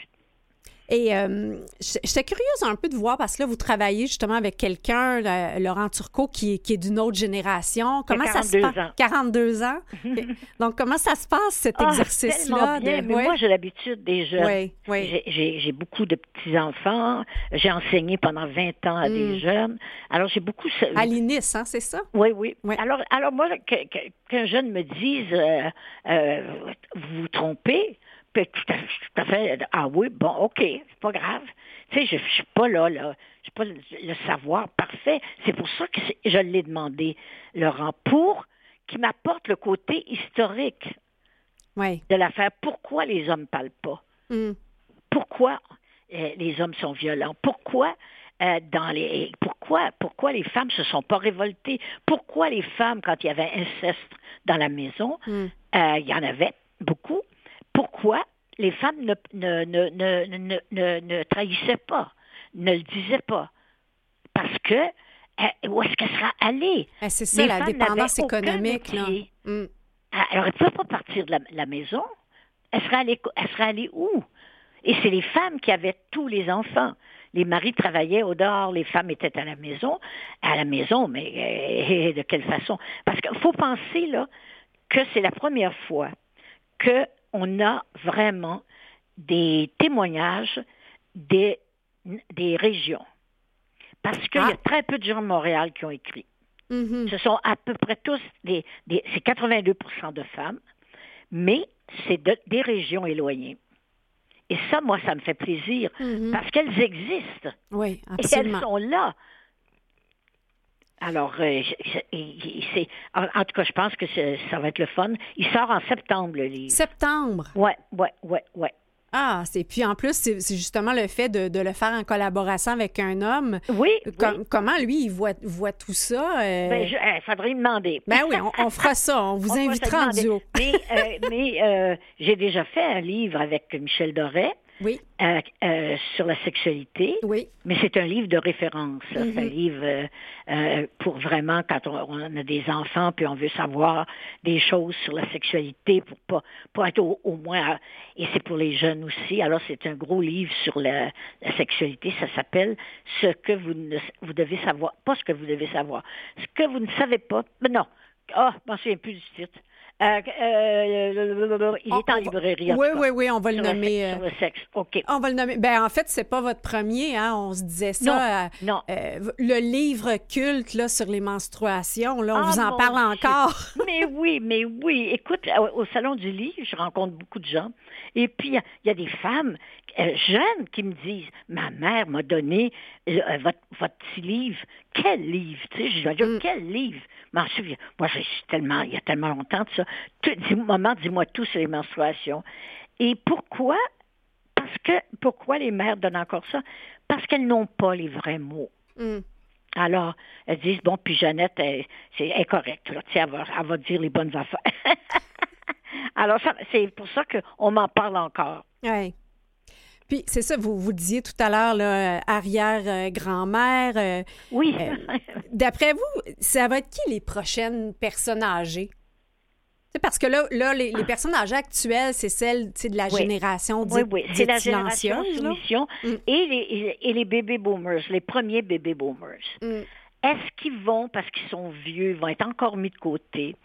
Et euh, j'étais curieuse un peu de voir parce que là, vous travaillez justement avec quelqu'un, Laurent Turcot, qui, est- qui est d'une autre génération. Comment ça se 42 passe? ans. 42 ans? *laughs* Donc, comment ça se passe, cet Ah, exercice-là? de- Mais moi, j'ai l'habitude des jeunes. Oui, oui. J'ai- beaucoup de petits-enfants. J'ai enseigné pendant 20 ans à Mm. des jeunes. Alors, j'ai beaucoup... À l'INIS, hein, c'est ça? Oui, oui. Alors, alors moi, que- qu'un jeune me dise, euh, euh, vous vous trompez, puis tout à, tout à fait, ah oui, bon, OK, c'est pas grave. Tu sais, je, je suis pas là, là. Je suis pas le, le savoir parfait. C'est pour ça que je l'ai demandé, Laurent, pour qu'il m'apporte le côté historique Oui. de l'affaire. Pourquoi les hommes parlent pas? Mm. pourquoi euh, les hommes sont violents, pourquoi euh, dans les pourquoi pourquoi les femmes se sont pas révoltées, pourquoi les femmes quand il y avait inceste dans la maison, Mm. euh, il y en avait beaucoup, pourquoi les femmes ne trahissaient pas, ne le disaient pas, parce que euh, où est-ce qu'elle sera allée? Eh, c'est ça, Les la dépendance économique. Là. Mm. Ah, Alors, elle ne pouvait pas partir de la, la maison. Elle serait, allée, elle serait allée où? Et c'est les femmes qui avaient tous les enfants. Les maris travaillaient au dehors, les femmes étaient à la maison. À la maison, mais euh, de quelle façon? Parce qu'il faut penser, là, que c'est la première fois qu'on a vraiment des témoignages des, des régions. Parce qu'il y Ah. a très peu de gens de Montréal qui ont écrit. Mhm. Ce sont à peu près tous des, des- c'est 82% de femmes, mais c'est de- des régions éloignées. Et ça, moi, ça me fait plaisir Mhm. parce qu'elles existent Oui, et elles sont là. Alors, euh, c'est, en, en tout cas, je pense que ça va être le fun. Il sort en septembre, le livre. Septembre? Ouais, ouais, ouais, ouais. Ah, c'est puis en plus, c'est justement le fait de, de le faire en collaboration avec un homme. Oui, Com- oui. Comment lui, il voit, voit tout ça? euh? Ben, je, eh, faudrait lui demander. Ben oui, on, on fera ça. On *laughs* vous On invitera en duo. Mais, euh, mais euh, j'ai déjà fait un livre avec Michel Doré Oui, euh, euh, sur la sexualité. oui. Mais c'est un livre de référence. C'est un Mhm. livre euh, euh, pour vraiment quand on, on a des enfants puis on veut savoir des choses sur la sexualité pour pas, pas être au, au moins. Et c'est pour les jeunes aussi. Alors c'est un gros livre sur la, la sexualité. Ça s'appelle Ce que vous ne vous devez savoir. Pas ce que vous devez savoir. Ce que vous ne savez pas. Mais non. Ah, je m'en souviens plus du titre. Euh, euh, il est en on librairie. Oui, oui, oui, on va le nommer. euh, Sur le sexe. OK. On va le nommer. Ben, en fait, c'est pas votre premier, hein. On se disait ça. Non, euh, non. le livre culte là, sur les menstruations, là, on Ah, vous en parle encore. *laughs* Mais oui, mais oui. Écoute, au, au Salon du Livre, je rencontre beaucoup de gens. Et puis, il y a- des femmes jeunes qui me disent, ma mère m'a donné euh, votre, votre petit livre. Quel livre? Tu sais, je dis, Mm. quel livre? M'en souviens. Moi, je suis tellement, il y a tellement longtemps de ça. Tout, dis, maman, dis-moi tout sur les menstruations. Et pourquoi? Parce que, pourquoi les mères donnent encore ça? Parce qu'elles n'ont pas les vrais mots. Mm. Alors, elles disent, bon, puis Jeannette, elle, c'est, correcte. Là, Tu sais, elle, va, elle va dire les bonnes affaires. *laughs* Alors, ça, c'est pour ça qu'on m'en parle encore. Ouais. Puis, c'est ça, vous, vous disiez tout à l'heure, euh, arrière-grand-mère. euh, Oui. Euh, D'après vous, ça va être qui les prochaines personnes âgées? Parce que là, là les, les personnes âgées actuelles, c'est celles de la Oui. génération dite, oui, oui. C'est la génération soumission Mm. et, les, et les baby boomers, les premiers baby boomers. Mm. est-ce qu'ils vont, parce qu'ils sont vieux, vont être encore mis de côté?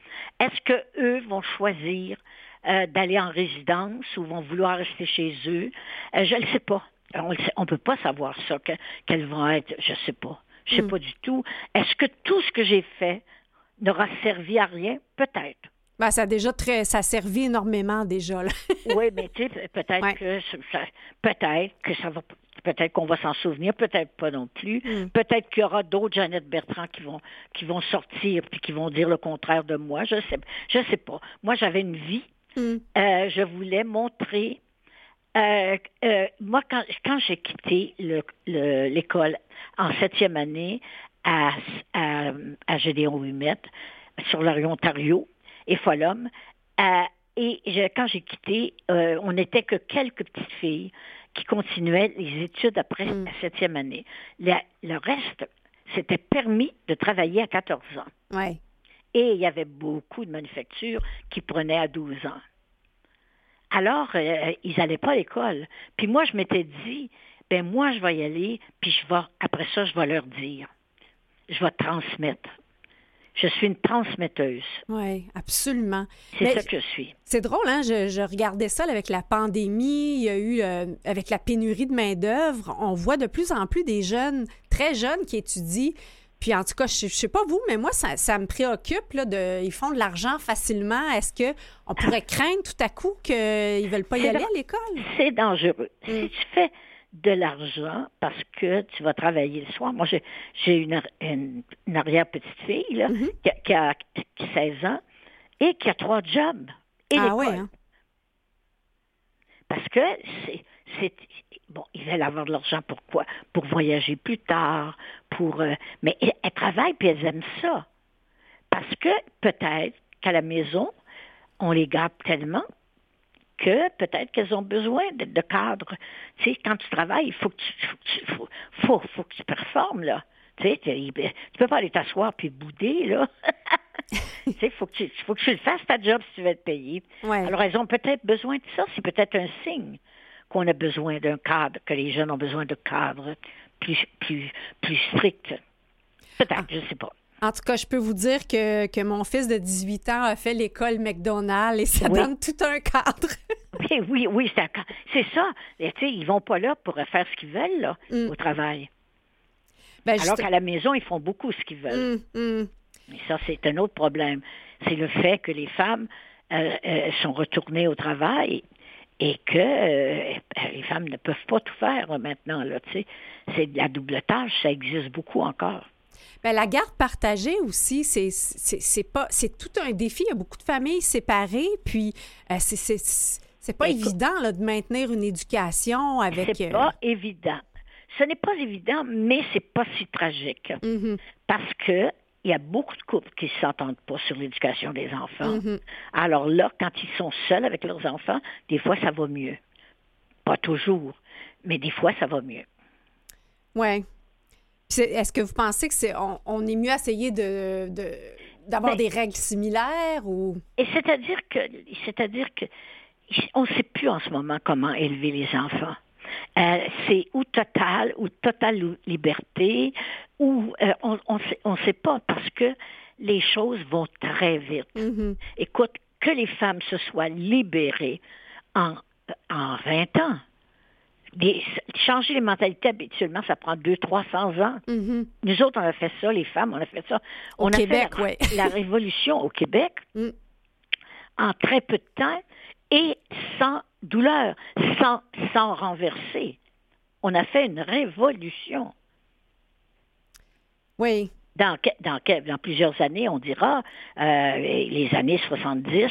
Est-ce que eux vont choisir euh, d'aller en résidence ou vont vouloir rester chez eux? Euh, je ne sais pas. On ne peut pas savoir ça, qu'elles vont être, je ne sais pas. Je ne sais Mm. pas du tout. Est-ce que tout ce que j'ai fait n'aura servi à rien? Peut-être. Ben, ça a déjà très, ça a servi énormément déjà. Là. *laughs* Oui, mais tu sais, peut-être Ouais. que ça- peut-être que ça va peut-être qu'on va s'en souvenir, peut-être pas non plus. Mm. Peut-être qu'il y aura d'autres Jeannette Bertrand qui vont qui vont sortir puis qui vont dire le contraire de moi. Je sais je sais pas. Moi, j'avais une vie. Mm. Euh, je voulais montrer. euh, euh, moi, quand, quand j'ai quitté le- le- l'école en septième année à, à, à Gédéon Humet, sur la rue Ontario et Folum, euh, et je- quand j'ai quitté, euh, on n'était que quelques petites filles qui continuaient les études après Mm. la septième année. Le, le reste, c'était permis de travailler à 14 ans. Ouais. Et il y avait beaucoup de manufactures qui prenaient à 12 ans. Alors, euh, ils n'allaient pas à l'école. Puis moi, je m'étais dit, ben moi, je vais y aller, puis je vais, après ça, je vais leur dire. Je vais transmettre. Je suis une transmetteuse. Oui, absolument. C'est ça que je suis. C'est drôle, hein? Je, je regardais ça avec la pandémie, il y a eu, euh, avec la pénurie de main-d'œuvre, on voit de plus en plus des jeunes, très jeunes, qui étudient. Puis en tout cas, je, je sais pas vous, mais moi, ça, ça me préoccupe. Là, de, ils font de l'argent facilement. Est-ce que on pourrait *laughs* craindre tout à coup qu'ils veulent pas y aller à l'école? C'est dangereux. Mm. Si tu fais de l'argent parce que tu vas travailler le soir. Moi, j'ai, une, une, une arrière-petite-fille là, Mhm. qui, a, qui a- qui a 16 ans et qui a trois jobs. Et ah oui, hein? Parce que c'est bon, ils veulent avoir de l'argent pour quoi? Pour voyager plus tard, pour euh, mais elles, elles travaillent puis elles aiment ça. Parce que peut-être qu'à la maison, on les garde tellement que peut-être qu'elles ont besoin de, de cadre. Tu sais, quand tu travailles, il faut que tu, faut, que tu- faut, faut, faut que tu performes, là. Tu sais, tu tu peux pas aller t'asseoir puis bouder, là. *laughs* tu sais, faut que tu, faut que tu le fasses ta job si tu veux être payé. Ouais. Alors, elles ont peut-être besoin de ça. C'est peut-être un signe qu'on a besoin d'un cadre, que les jeunes ont besoin de cadres plus, plus, plus stricts. Peut-être, je sais pas. En tout cas, je peux vous dire que, que mon fils de 18 ans a fait l'école McDonald's et ça Oui. donne tout un cadre. *laughs* Oui, oui, oui, c'est un ca- c'est ça. Et, sais, ils vont pas là pour faire ce qu'ils veulent, là, Mm. au travail. Ben, Alors juste- qu'à la maison, ils font beaucoup ce qu'ils veulent. Hum, hum. Mais ça, c'est un autre problème. C'est le fait que les femmes euh, euh, sont retournées au travail et que euh, les femmes ne peuvent pas tout faire là, maintenant. Là, c'est de la double tâche, ça existe beaucoup encore. Ben, la garde partagée aussi, c'est c'est pas c'est tout un défi. Il y a beaucoup de familles séparées, puis euh, c'est c'est c'est pas Écoute- évident là, de maintenir une éducation avec. C'est euh, pas évident. Ce n'est pas évident, mais c'est pas si tragique. mhm, Parce que il y a beaucoup de couples qui ne s'entendent pas sur l'éducation des enfants. mhm. Alors là, quand ils sont seuls avec leurs enfants, des fois, ça va mieux. Pas toujours, mais des fois, ça va mieux. C'est- Est-ce que vous pensez que c'est on, on est mieux essayer de de- d'avoir Ben- des règles similaires ou? Et c'est-à-dire que, c'est-à-dire que, on ne sait plus en ce moment comment élever les enfants. Euh, c'est ou total, ou totale liberté, ou euh, on on sait, on sait pas parce que les choses vont très vite. Mhm. Écoute, que les femmes se soient libérées en, en 20 ans. Des- changer les mentalités habituellement, ça prend 200-300 ans. Mhm. Nous autres, on a fait ça, les femmes, on a fait ça. Au on Québec, a fait ouais. la *laughs* révolution au Québec Mm. en très peu de temps et sans douleur, sans, sans renverser. On a fait une révolution. Oui. Dans, dans, dans plusieurs années, on dira, euh, les années 70,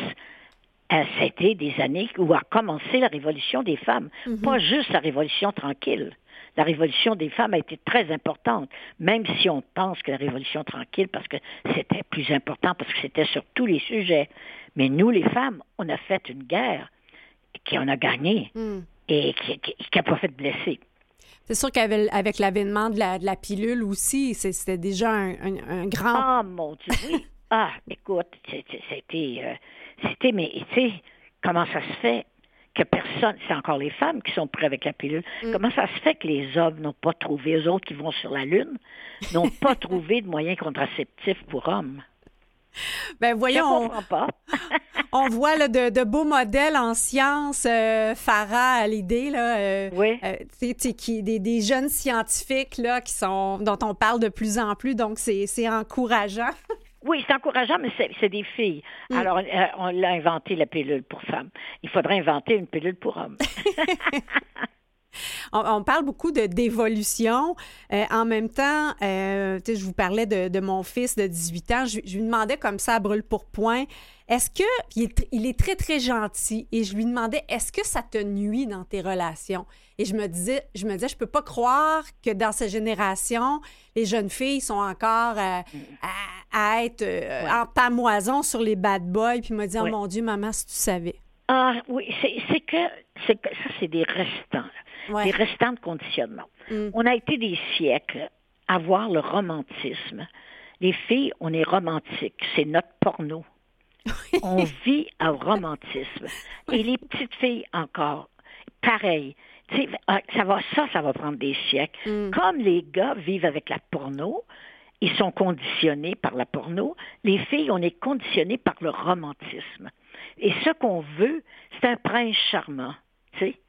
euh, c'était des années où a commencé la révolution des femmes. Mhm. Pas juste la révolution tranquille. La révolution des femmes a été très importante, même si on pense que la révolution tranquille, parce que c'était plus important, parce que c'était sur tous les sujets. Mais nous, les femmes, on a fait une guerre qui en a gagné Mm. et qui n'a pas fait de blessés. C'est sûr qu'avec avec l'avènement de la, de la pilule aussi, c'était déjà un, un- un grand. Ah, mon Dieu, oui. *laughs* Ah, écoute, c'était, euh, c'était, mais tu sais, comment ça se fait que personne, c'est encore les femmes qui sont prêtes avec la pilule. Mm. Comment ça se fait que les hommes n'ont pas trouvé, eux autres qui vont sur la Lune, n'ont pas *laughs* trouvé de moyens contraceptifs pour hommes? *laughs* Ben voyons, pas. *laughs* on voit là, de, de beaux modèles en sciences. euh, Farah à l'idée, là. euh, Oui. euh, qui, des, des jeunes scientifiques là, qui sont, dont on parle de plus en plus, donc c'est c'est encourageant. *laughs* Oui, c'est encourageant, mais c'est c'est des filles. Mm. Alors, on l'a inventé, la pilule pour femmes. Il faudrait inventer une pilule pour hommes. On, on parle beaucoup de d'évolution. Euh, en même temps, euh, je vous parlais de, de mon fils de 18 ans. Je, je lui demandais comme ça à brûle pour point, est-ce que il est, tr- il est très très gentil et je lui demandais est-ce que ça te nuit dans tes relations? Et je me disais, je me disais, je peux pas croire que dans cette génération, les jeunes filles sont encore euh, à, à être Ouais. en pamoison sur les bad boys. Puis il m'a dit, oh mon Dieu, maman, si tu savais. Ah oui, c'est que, ça, c'est des restants. Ouais. Des restants de conditionnement. Mm. On a été des siècles à voir le romantisme. Les filles, on est romantiques. C'est notre porno. *laughs* on vit au romantisme. Et les petites filles encore, pareil. Ah, ça va, ça, ça va prendre des siècles. Mm. Comme les gars vivent avec la porno, ils sont conditionnés par la porno. Les filles, on est conditionnés par le romantisme. Et ce qu'on veut, c'est un prince charmant, tu sais.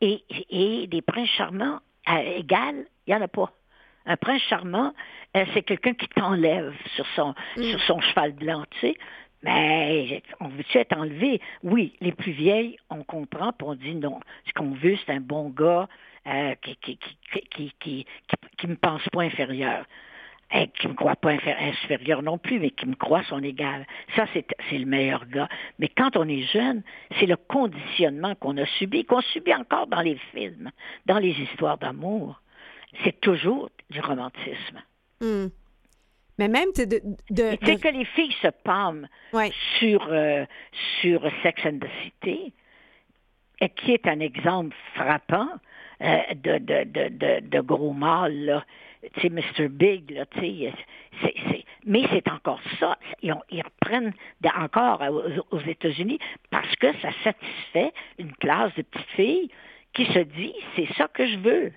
Et, et des princes charmants à égal, il n'y en a pas. Un prince charmant, euh, c'est quelqu'un qui t'enlève sur son, sur son cheval blanc, tu sais. Mais on veut-tu être enlevé? Oui, les plus vieilles, on comprend, puis on dit non. Ce qu'on veut, c'est un bon gars euh, qui, qui, qui, qui, qui, qui, qui me pense pas inférieur. Eh, qui me croit pas infé- inférieur non plus, mais qui me croit son égal. Ça, c'est le meilleur gars. Mais quand on est jeune, c'est le conditionnement qu'on a subi, qu'on subit encore dans les films, dans les histoires d'amour. C'est toujours du romantisme. Mm. Mais même, tu de, de, Et que les filles se pâment ouais. sur, euh, sur Sex and the City, et qui est un exemple frappant euh, de, de, gros mâle, là. Tu sais, Mr. Big, là, tu sais, c'est- c'est- mais c'est encore ça. Ils, ont- ils reprennent encore aux, aux États-Unis parce que ça satisfait une classe de petites filles qui se dit, c'est ça que je veux.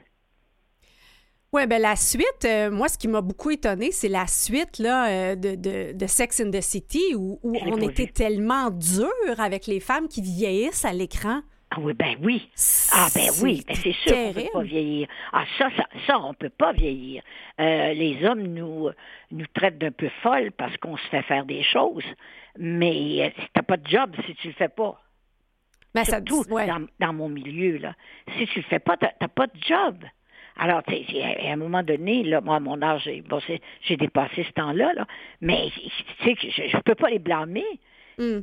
Oui, ben la suite, euh, moi, ce qui m'a beaucoup étonné, c'est la suite là, euh, de, de, de Sex in the City où, on était tellement dur avec les femmes qui vieillissent à l'écran. Ah oui, ben oui. Ah ben oui, ben c'est sûr qu'on ne peut pas vieillir. Ah ça, ça, ça on peut pas vieillir. Euh, les hommes nous nous traitent d'un peu folles parce qu'on se fait faire des choses, mais euh, t'as pas de job si tu le fais pas. Ben, ça, ouais. dans, dans mon milieu là, si tu le fais pas, t'as pas de job. Alors, tu sais, à un moment donné, là, moi, à mon âge, j'ai bon, j'ai dépassé ce temps-là, là, mais tu sais, que je, je peux pas les blâmer. Mm.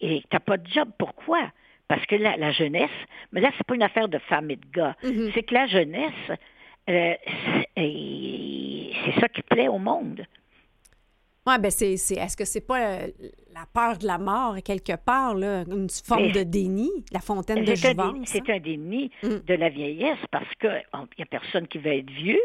Et t'as pas de job, pourquoi? Parce que la, la jeunesse, mais là, c'est pas une affaire de femme et de gars. Mhm. C'est que la jeunesse, euh, c'est ça qui plaît au monde. Ouais, ben c'est, c'est- est-ce que c'est pas euh, la peur de la mort quelque part, là, une forme Mais- de déni, la fontaine de jouvence? hein? c'est un déni Mm. de la vieillesse parce que il n'y a personne qui veut être vieux.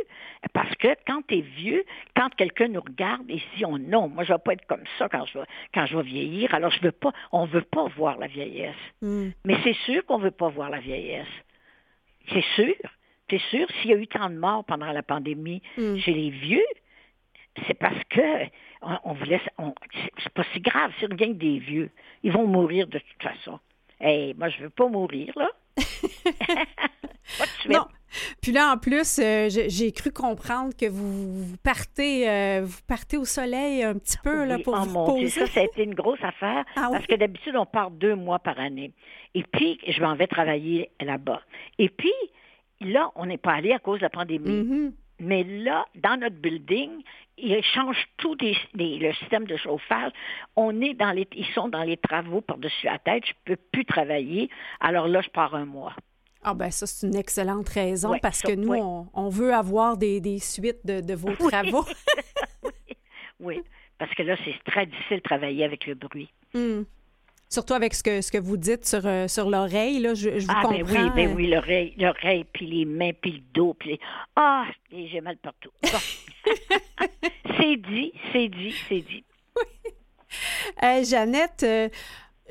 Parce que quand tu es vieux, quand quelqu'un nous regarde et si on non, moi je vais pas être comme ça quand je vais quand je vais vieillir. Alors je veux pas, on veut pas voir la vieillesse. Mm. Mais c'est sûr qu'on veut pas voir la vieillesse. C'est sûr. C'est sûr, s'il y a eu tant de morts pendant la pandémie Mm. chez les vieux, c'est parce que on, on vous laisse. on- c'est- pas si grave, c'est rien que des vieux. Ils vont mourir de toute façon. Hey, moi, je veux pas mourir, là. *laughs* pas de suite. Non. Puis là, en plus, euh, j'ai, cru comprendre que vous, vous partez euh, vous partez au soleil un petit peu là, pour oh vous mon Dieu, ça, ça a été une grosse affaire Ah parce oui? que d'habitude, on part deux mois par année. Et puis, je m'en vais travailler là-bas. Et puis, là, on n'est pas allé à cause de la pandémie. Mhm. Mais là, dans notre building, ils changent tout le système de chauffage. On est dans les, ils sont dans les travaux par-dessus la tête. Je peux plus travailler. Alors là, je pars un mois. Ah ben ça, c'est une excellente raison Ouais, parce ça, que nous, ouais. on, on veut avoir des, des suites de, de vos *laughs* Oui. travaux. *laughs* Oui, parce que là, c'est très difficile de travailler avec le bruit. Hmm. Surtout avec ce que, ce que vous dites sur, euh, sur l'oreille, là, je, je vous Ah comprends. ben oui, ben oui, l'oreille, l'oreille, puis les mains, puis le dos, puis les... Ah, j'ai mal partout. Bon. *laughs* c'est dit, c'est dit, c'est dit. Euh, Jeannette, euh,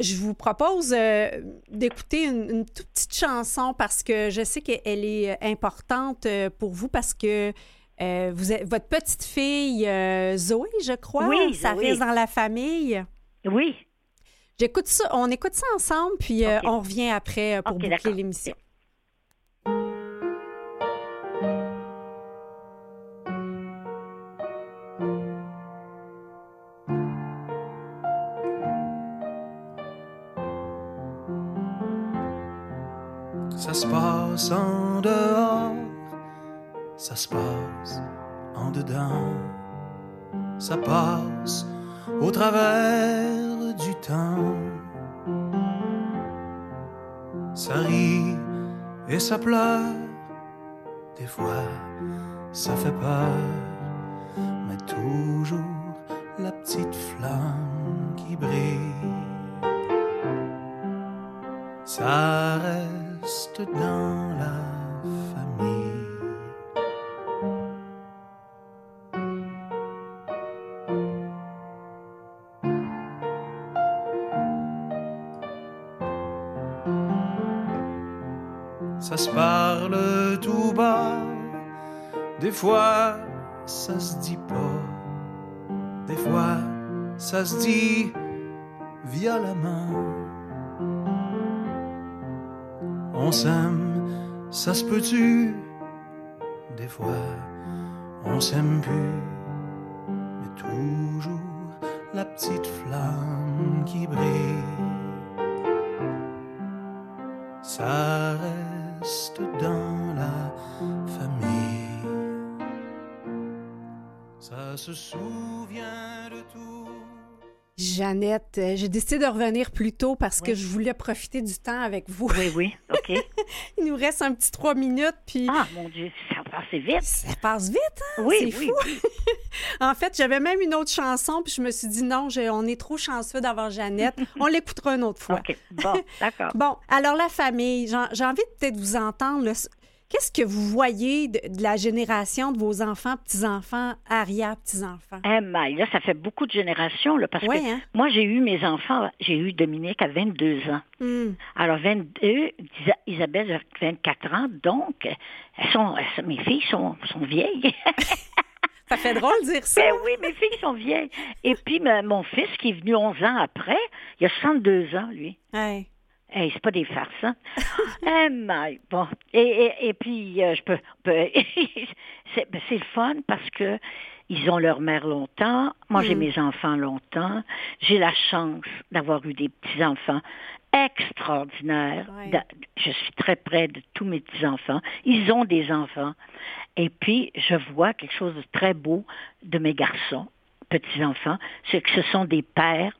je vous propose euh, d'écouter une, une toute petite chanson parce que je sais qu'elle est importante pour vous parce que vous êtes, votre petite fille Zoé, je crois, Oui, ça Zoé. reste dans la famille. Oui. J'écoute ça, on écoute ça ensemble, puis euh, on revient après euh, pour boucler l'émission. Ça se passe en dehors, ça se passe en dedans, ça passe au travers du temps. Ça rit et ça pleure, des fois ça fait peur, mais toujours la petite flamme qui brille. Ça reste dans la famille. Ça se parle tout bas, des fois ça se dit pas, des fois ça se dit violemment. On s'aime, ça se peut-tu? Des fois, on s'aime plus, mais toujours la petite flamme qui brille. Ça dans la famille. Ça se souvient de tout. Jeannette, euh, j'ai décidé de revenir plus tôt parce que je voulais profiter du temps avec vous. Oui, oui. OK. *laughs* Il nous reste un petit trois minutes, puis Ah, mon Dieu, ça va passer vite. ça passe vite, hein? Oui, C'est oui, fou. *laughs* En fait, j'avais même une autre chanson, puis je me suis dit non, on est trop chanceux d'avoir Jeannette. *laughs* On l'écoutera une autre fois. OK. Bon, d'accord. Bon, alors la famille, j'ai j'ai envie de peut-être vous entendre. là. Qu'est-ce que vous voyez de, de la génération de vos enfants, petits-enfants, arrière-petits-enfants? Eh, my, là, ça fait beaucoup de générations, là, parce que hein? moi, j'ai eu mes enfants, j'ai eu Dominique à 22 ans. Hmm. Alors, 22, Isa- Isabelle a 24 ans, donc, elles sont, mes filles sont, sont vieilles. *laughs* Ça fait drôle de dire ça. ben oui, mes filles sont vieilles. Et puis, mon fils, qui est venu 11 ans après, il a 62 ans, lui. Ouais. Hey, c'est pas des farces, hein? *laughs* Eh, my, bon. Et, et, et puis, euh, je peux... *laughs* c'est ben, c'est le fun parce que ils ont leur mère longtemps. Moi, j'ai Mm. mes enfants longtemps. J'ai la chance d'avoir eu des petits-enfants extraordinaires. Ouais. Je suis très près de tous mes petits-enfants. Ils ont des enfants. Et puis, je vois quelque chose de très beau de mes garçons, petits-enfants, c'est que ce sont des pères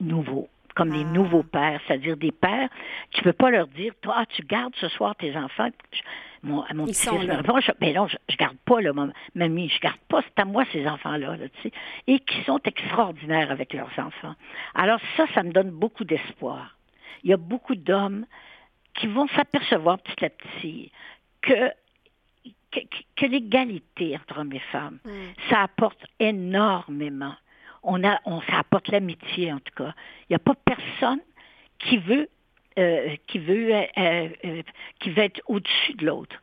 nouveaux comme les Ah. nouveaux pères, c'est-à-dire des pères, tu peux pas leur dire, toi, ah, tu gardes ce soir tes enfants. Je- mon, à mon Ils petit sont fils là. me répond, je, ben non, je, je garde pas, là, mam- mamie, je garde pas, c'est à moi ces enfants-là, là, tu sais, et qui sont extraordinaires avec leurs enfants. Alors ça, ça me donne beaucoup d'espoir. Il y a beaucoup d'hommes qui vont s'apercevoir petit à petit que que, que l'égalité entre hommes et femmes, Mm. ça apporte énormément. On a, on, ça apporte l'amitié, en tout cas. Il n'y a pas personne qui veut, euh, qui veut, euh, euh, qui veut être au-dessus de l'autre.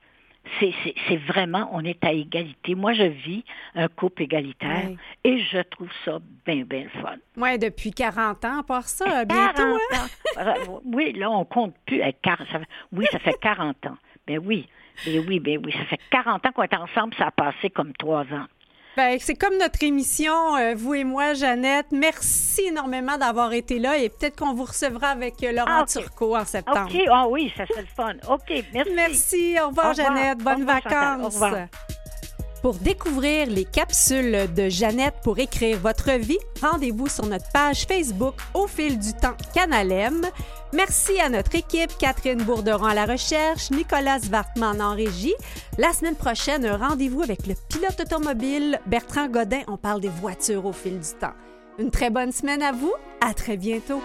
C'est, vraiment, on est à égalité. Moi, je vis un couple égalitaire et je trouve ça bien, bien fun. Ouais, depuis 40 ans, à part ça, *laughs* bientôt. 40 hein? ans. Oui, là, on compte plus. avec 40 ça fait- oui, ça fait 40 ans. Ben oui, ben oui, ben oui. Ça fait 40 ans qu'on est ensemble, ça a passé comme trois ans. Ben, c'est comme notre émission, euh, vous et moi, Jeannette. Merci énormément d'avoir été là et peut-être qu'on vous recevra avec euh, Laurent Ah. Turcot en septembre. OK, ah oui, ça serait le fun. OK, merci. Merci, au revoir, Au revoir. Jeannette. Au Bonnes Chantal. Au vacances. revoir. Pour découvrir les capsules de Jeannette pour écrire votre vie, rendez-vous sur notre page Facebook Au fil du temps Canalem. Merci à notre équipe, Catherine Bourderon à la recherche, Nicolas Vartman en régie. La semaine prochaine, un rendez-vous avec le pilote automobile Bertrand Godin. On parle des voitures au fil du temps. Une très bonne semaine à vous. À très bientôt.